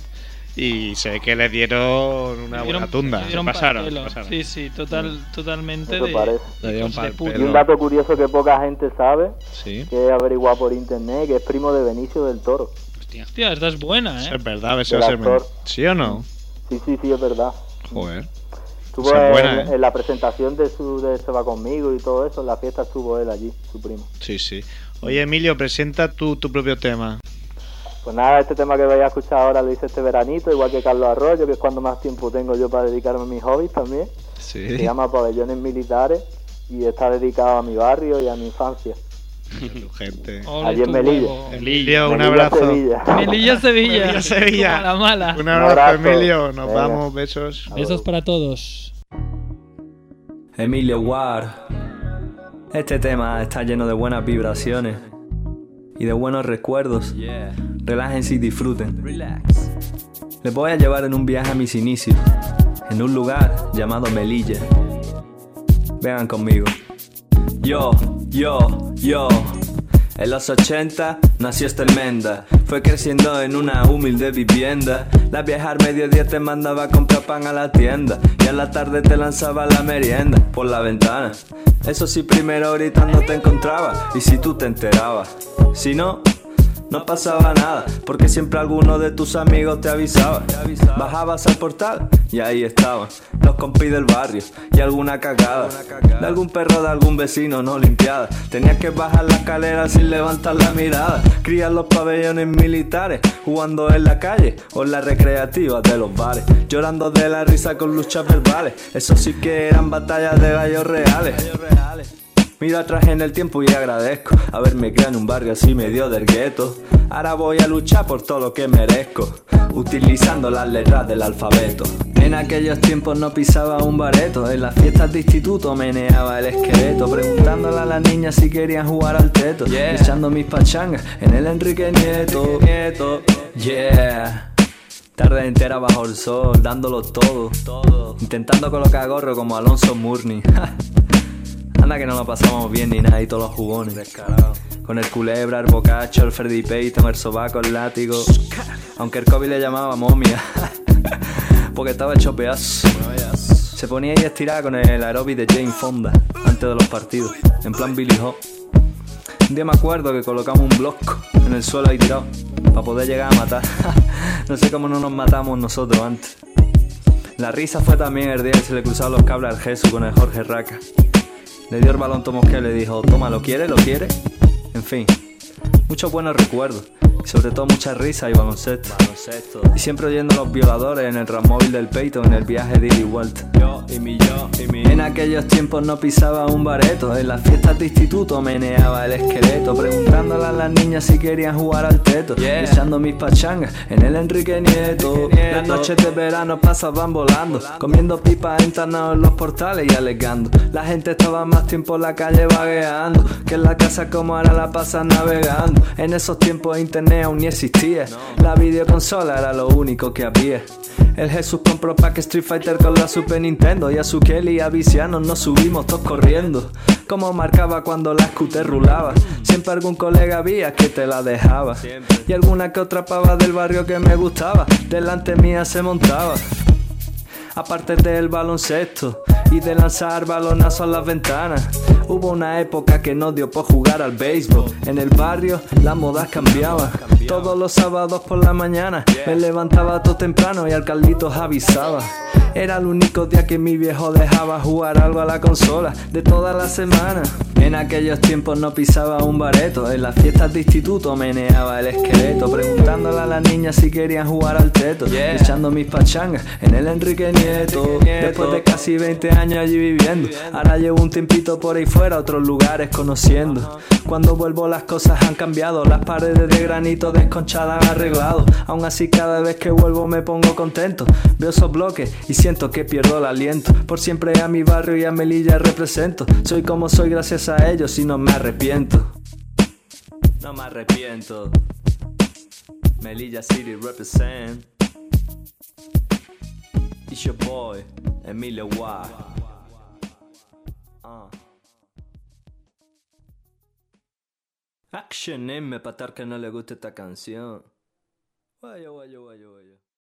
y ve que le dieron una Le buena tunda. le dieron Se pasaron, se. Sí, sí, total, totalmente Eso de, parece. Le dieron de. Y un dato curioso que poca gente sabe, Sí. que he averiguado por internet, que es primo de Benicio del Toro. Hostia. Hostia, esta es buena, Eso ¿eh? es verdad, a ver si va a ser. ¿Sí o no? Sí, sí, sí, es verdad. Joder. Estuvo en, buena, ¿eh? en la presentación de su de Se va conmigo y todo eso, en la fiesta estuvo él allí, su primo. Sí, sí. Oye, Emilio, presenta tú tu propio tema. Pues nada, este tema que vais a escuchar ahora lo hice este veranito, igual que Carlos Arroyo, que es cuando más tiempo tengo yo para dedicarme a mis hobbies también. Sí. Se llama Pabellones Militares y está dedicado a mi barrio y a mi infancia. Gente. Allí en Melilla. huevo. Emilio, un Melilla, abrazo. Sevilla. Melilla, Sevilla. Melilla, Sevilla. Como a la mala. Un abrazo, abrazo. Emilio. Nos Venga. vamos, besos. Besos para todos. Emilio Ward. Este tema está lleno de buenas vibraciones y de buenos recuerdos. Relájense y disfruten. Les voy a llevar en un viaje a mis inicios, en un lugar llamado Melilla. Vengan conmigo. Yo, yo, yo. En los 80 nació Estelmenda. Fue creciendo en una humilde vivienda. La vieja al mediodía te mandaba a comprar pan a la tienda. Y a la tarde te lanzaba la merienda por la ventana. Eso sí, primero gritando te encontraba. Y si tú te enterabas. Si no, no pasaba nada, porque siempre alguno de tus amigos te avisaba. Bajabas al portal y ahí estaban los compis del barrio y alguna cagada de algún perro de algún vecino no limpiada. Tenías que bajar la escalera sin levantar la mirada. Crías los pabellones militares, jugando en la calle o en las recreativas de los bares, llorando de la risa con luchas verbales. Eso sí que eran batallas de gallos reales. Miro atrás en el tiempo y agradezco haberme criado en un barrio así medio del gueto. Ahora voy a luchar por todo lo que merezco, utilizando las letras del alfabeto. En aquellos tiempos no pisaba un bareto, en las fiestas de instituto meneaba el esqueleto, preguntándole a las niñas si querían jugar al teto, echando mis pachangas en el Enrique Nieto. Nieto, yeah. Tarde entera bajo el sol, dándolo todo, intentando colocar gorro como Alonso Murni. Anda que no lo pasamos bien ni nada y todos los jugones. Con el culebra, el bocacho, el Freddy Payton, el sobaco, el látigo. Aunque el COVID le llamaba momia. Porque estaba hecho pedazo. Se ponía ahí estirada con el aeróbic de Jane Fonda antes de los partidos, en plan Billy Hop. Un día me acuerdo que colocamos un bloco en el suelo ahí tirado para poder llegar a matar. no sé cómo no nos matamos nosotros antes. La risa fue también el día que se le cruzaron los cables al Jesús con el Jorge Raca. Le dio el balón Tomosque y le dijo, toma, ¿lo quiere? ¿Lo quiere? En fin, muchos buenos recuerdos. Y sobre todo mucha risa y baloncesto. Y siempre oyendo a los violadores en el ramóvil del peito en el viaje de ida y vuelta. Yo y mi yo y mi. En aquellos tiempos no pisaba un bareto. En las fiestas de instituto meneaba el esqueleto. Preguntándole a las niñas si querían jugar al teto. Echando mis pachangas en el Enrique Nieto. Las noches de verano pasaban volando. Comiendo pipas internados en los portales y alegando. La gente estaba más tiempo en la calle vagueando. Que en la casa como ahora la pasan navegando. En esos tiempos internet aún ni existía. La videoconsola era lo único que había. El Jesús compró pack Street Fighter con la Super Nintendo. Y a su Kelly y a Viciano nos subimos todos corriendo. Como marcaba cuando la scooter rulaba. Siempre algún colega había que te la dejaba. Y alguna que otra pava del barrio que me gustaba. Delante mía se montaba. Aparte del baloncesto y de lanzar balonazos a las ventanas. Hubo una época que no dio por jugar al béisbol. En el barrio las modas cambiaban. Todos los sábados por la mañana me levantaba todo temprano y al Carlitos avisaba. Era el único día que mi viejo dejaba jugar algo a la consola de toda la semana. En aquellos tiempos no pisaba un bareto. En las fiestas de instituto meneaba el esqueleto. Preguntándole a las niñas si querían jugar al teto. Echando mis pachangas en el Enrique Nieto. Después de casi 20 años allí viviendo. Ahora llevo un tiempito por ahí fuera, otros lugares conociendo. Cuando vuelvo las cosas han cambiado. Las paredes de granito desconchadas han arreglado. Aún así cada vez que vuelvo me pongo contento. Veo esos bloques y siento que pierdo el aliento. Por siempre a mi barrio y a Melilla represento. Soy como soy gracias a ellos y no me arrepiento. No me arrepiento. Melilla City represent. It's your boy, Emilio Wah. Uh. Action M para que no le guste esta canción. Guayo, guayo, guayo, guayo.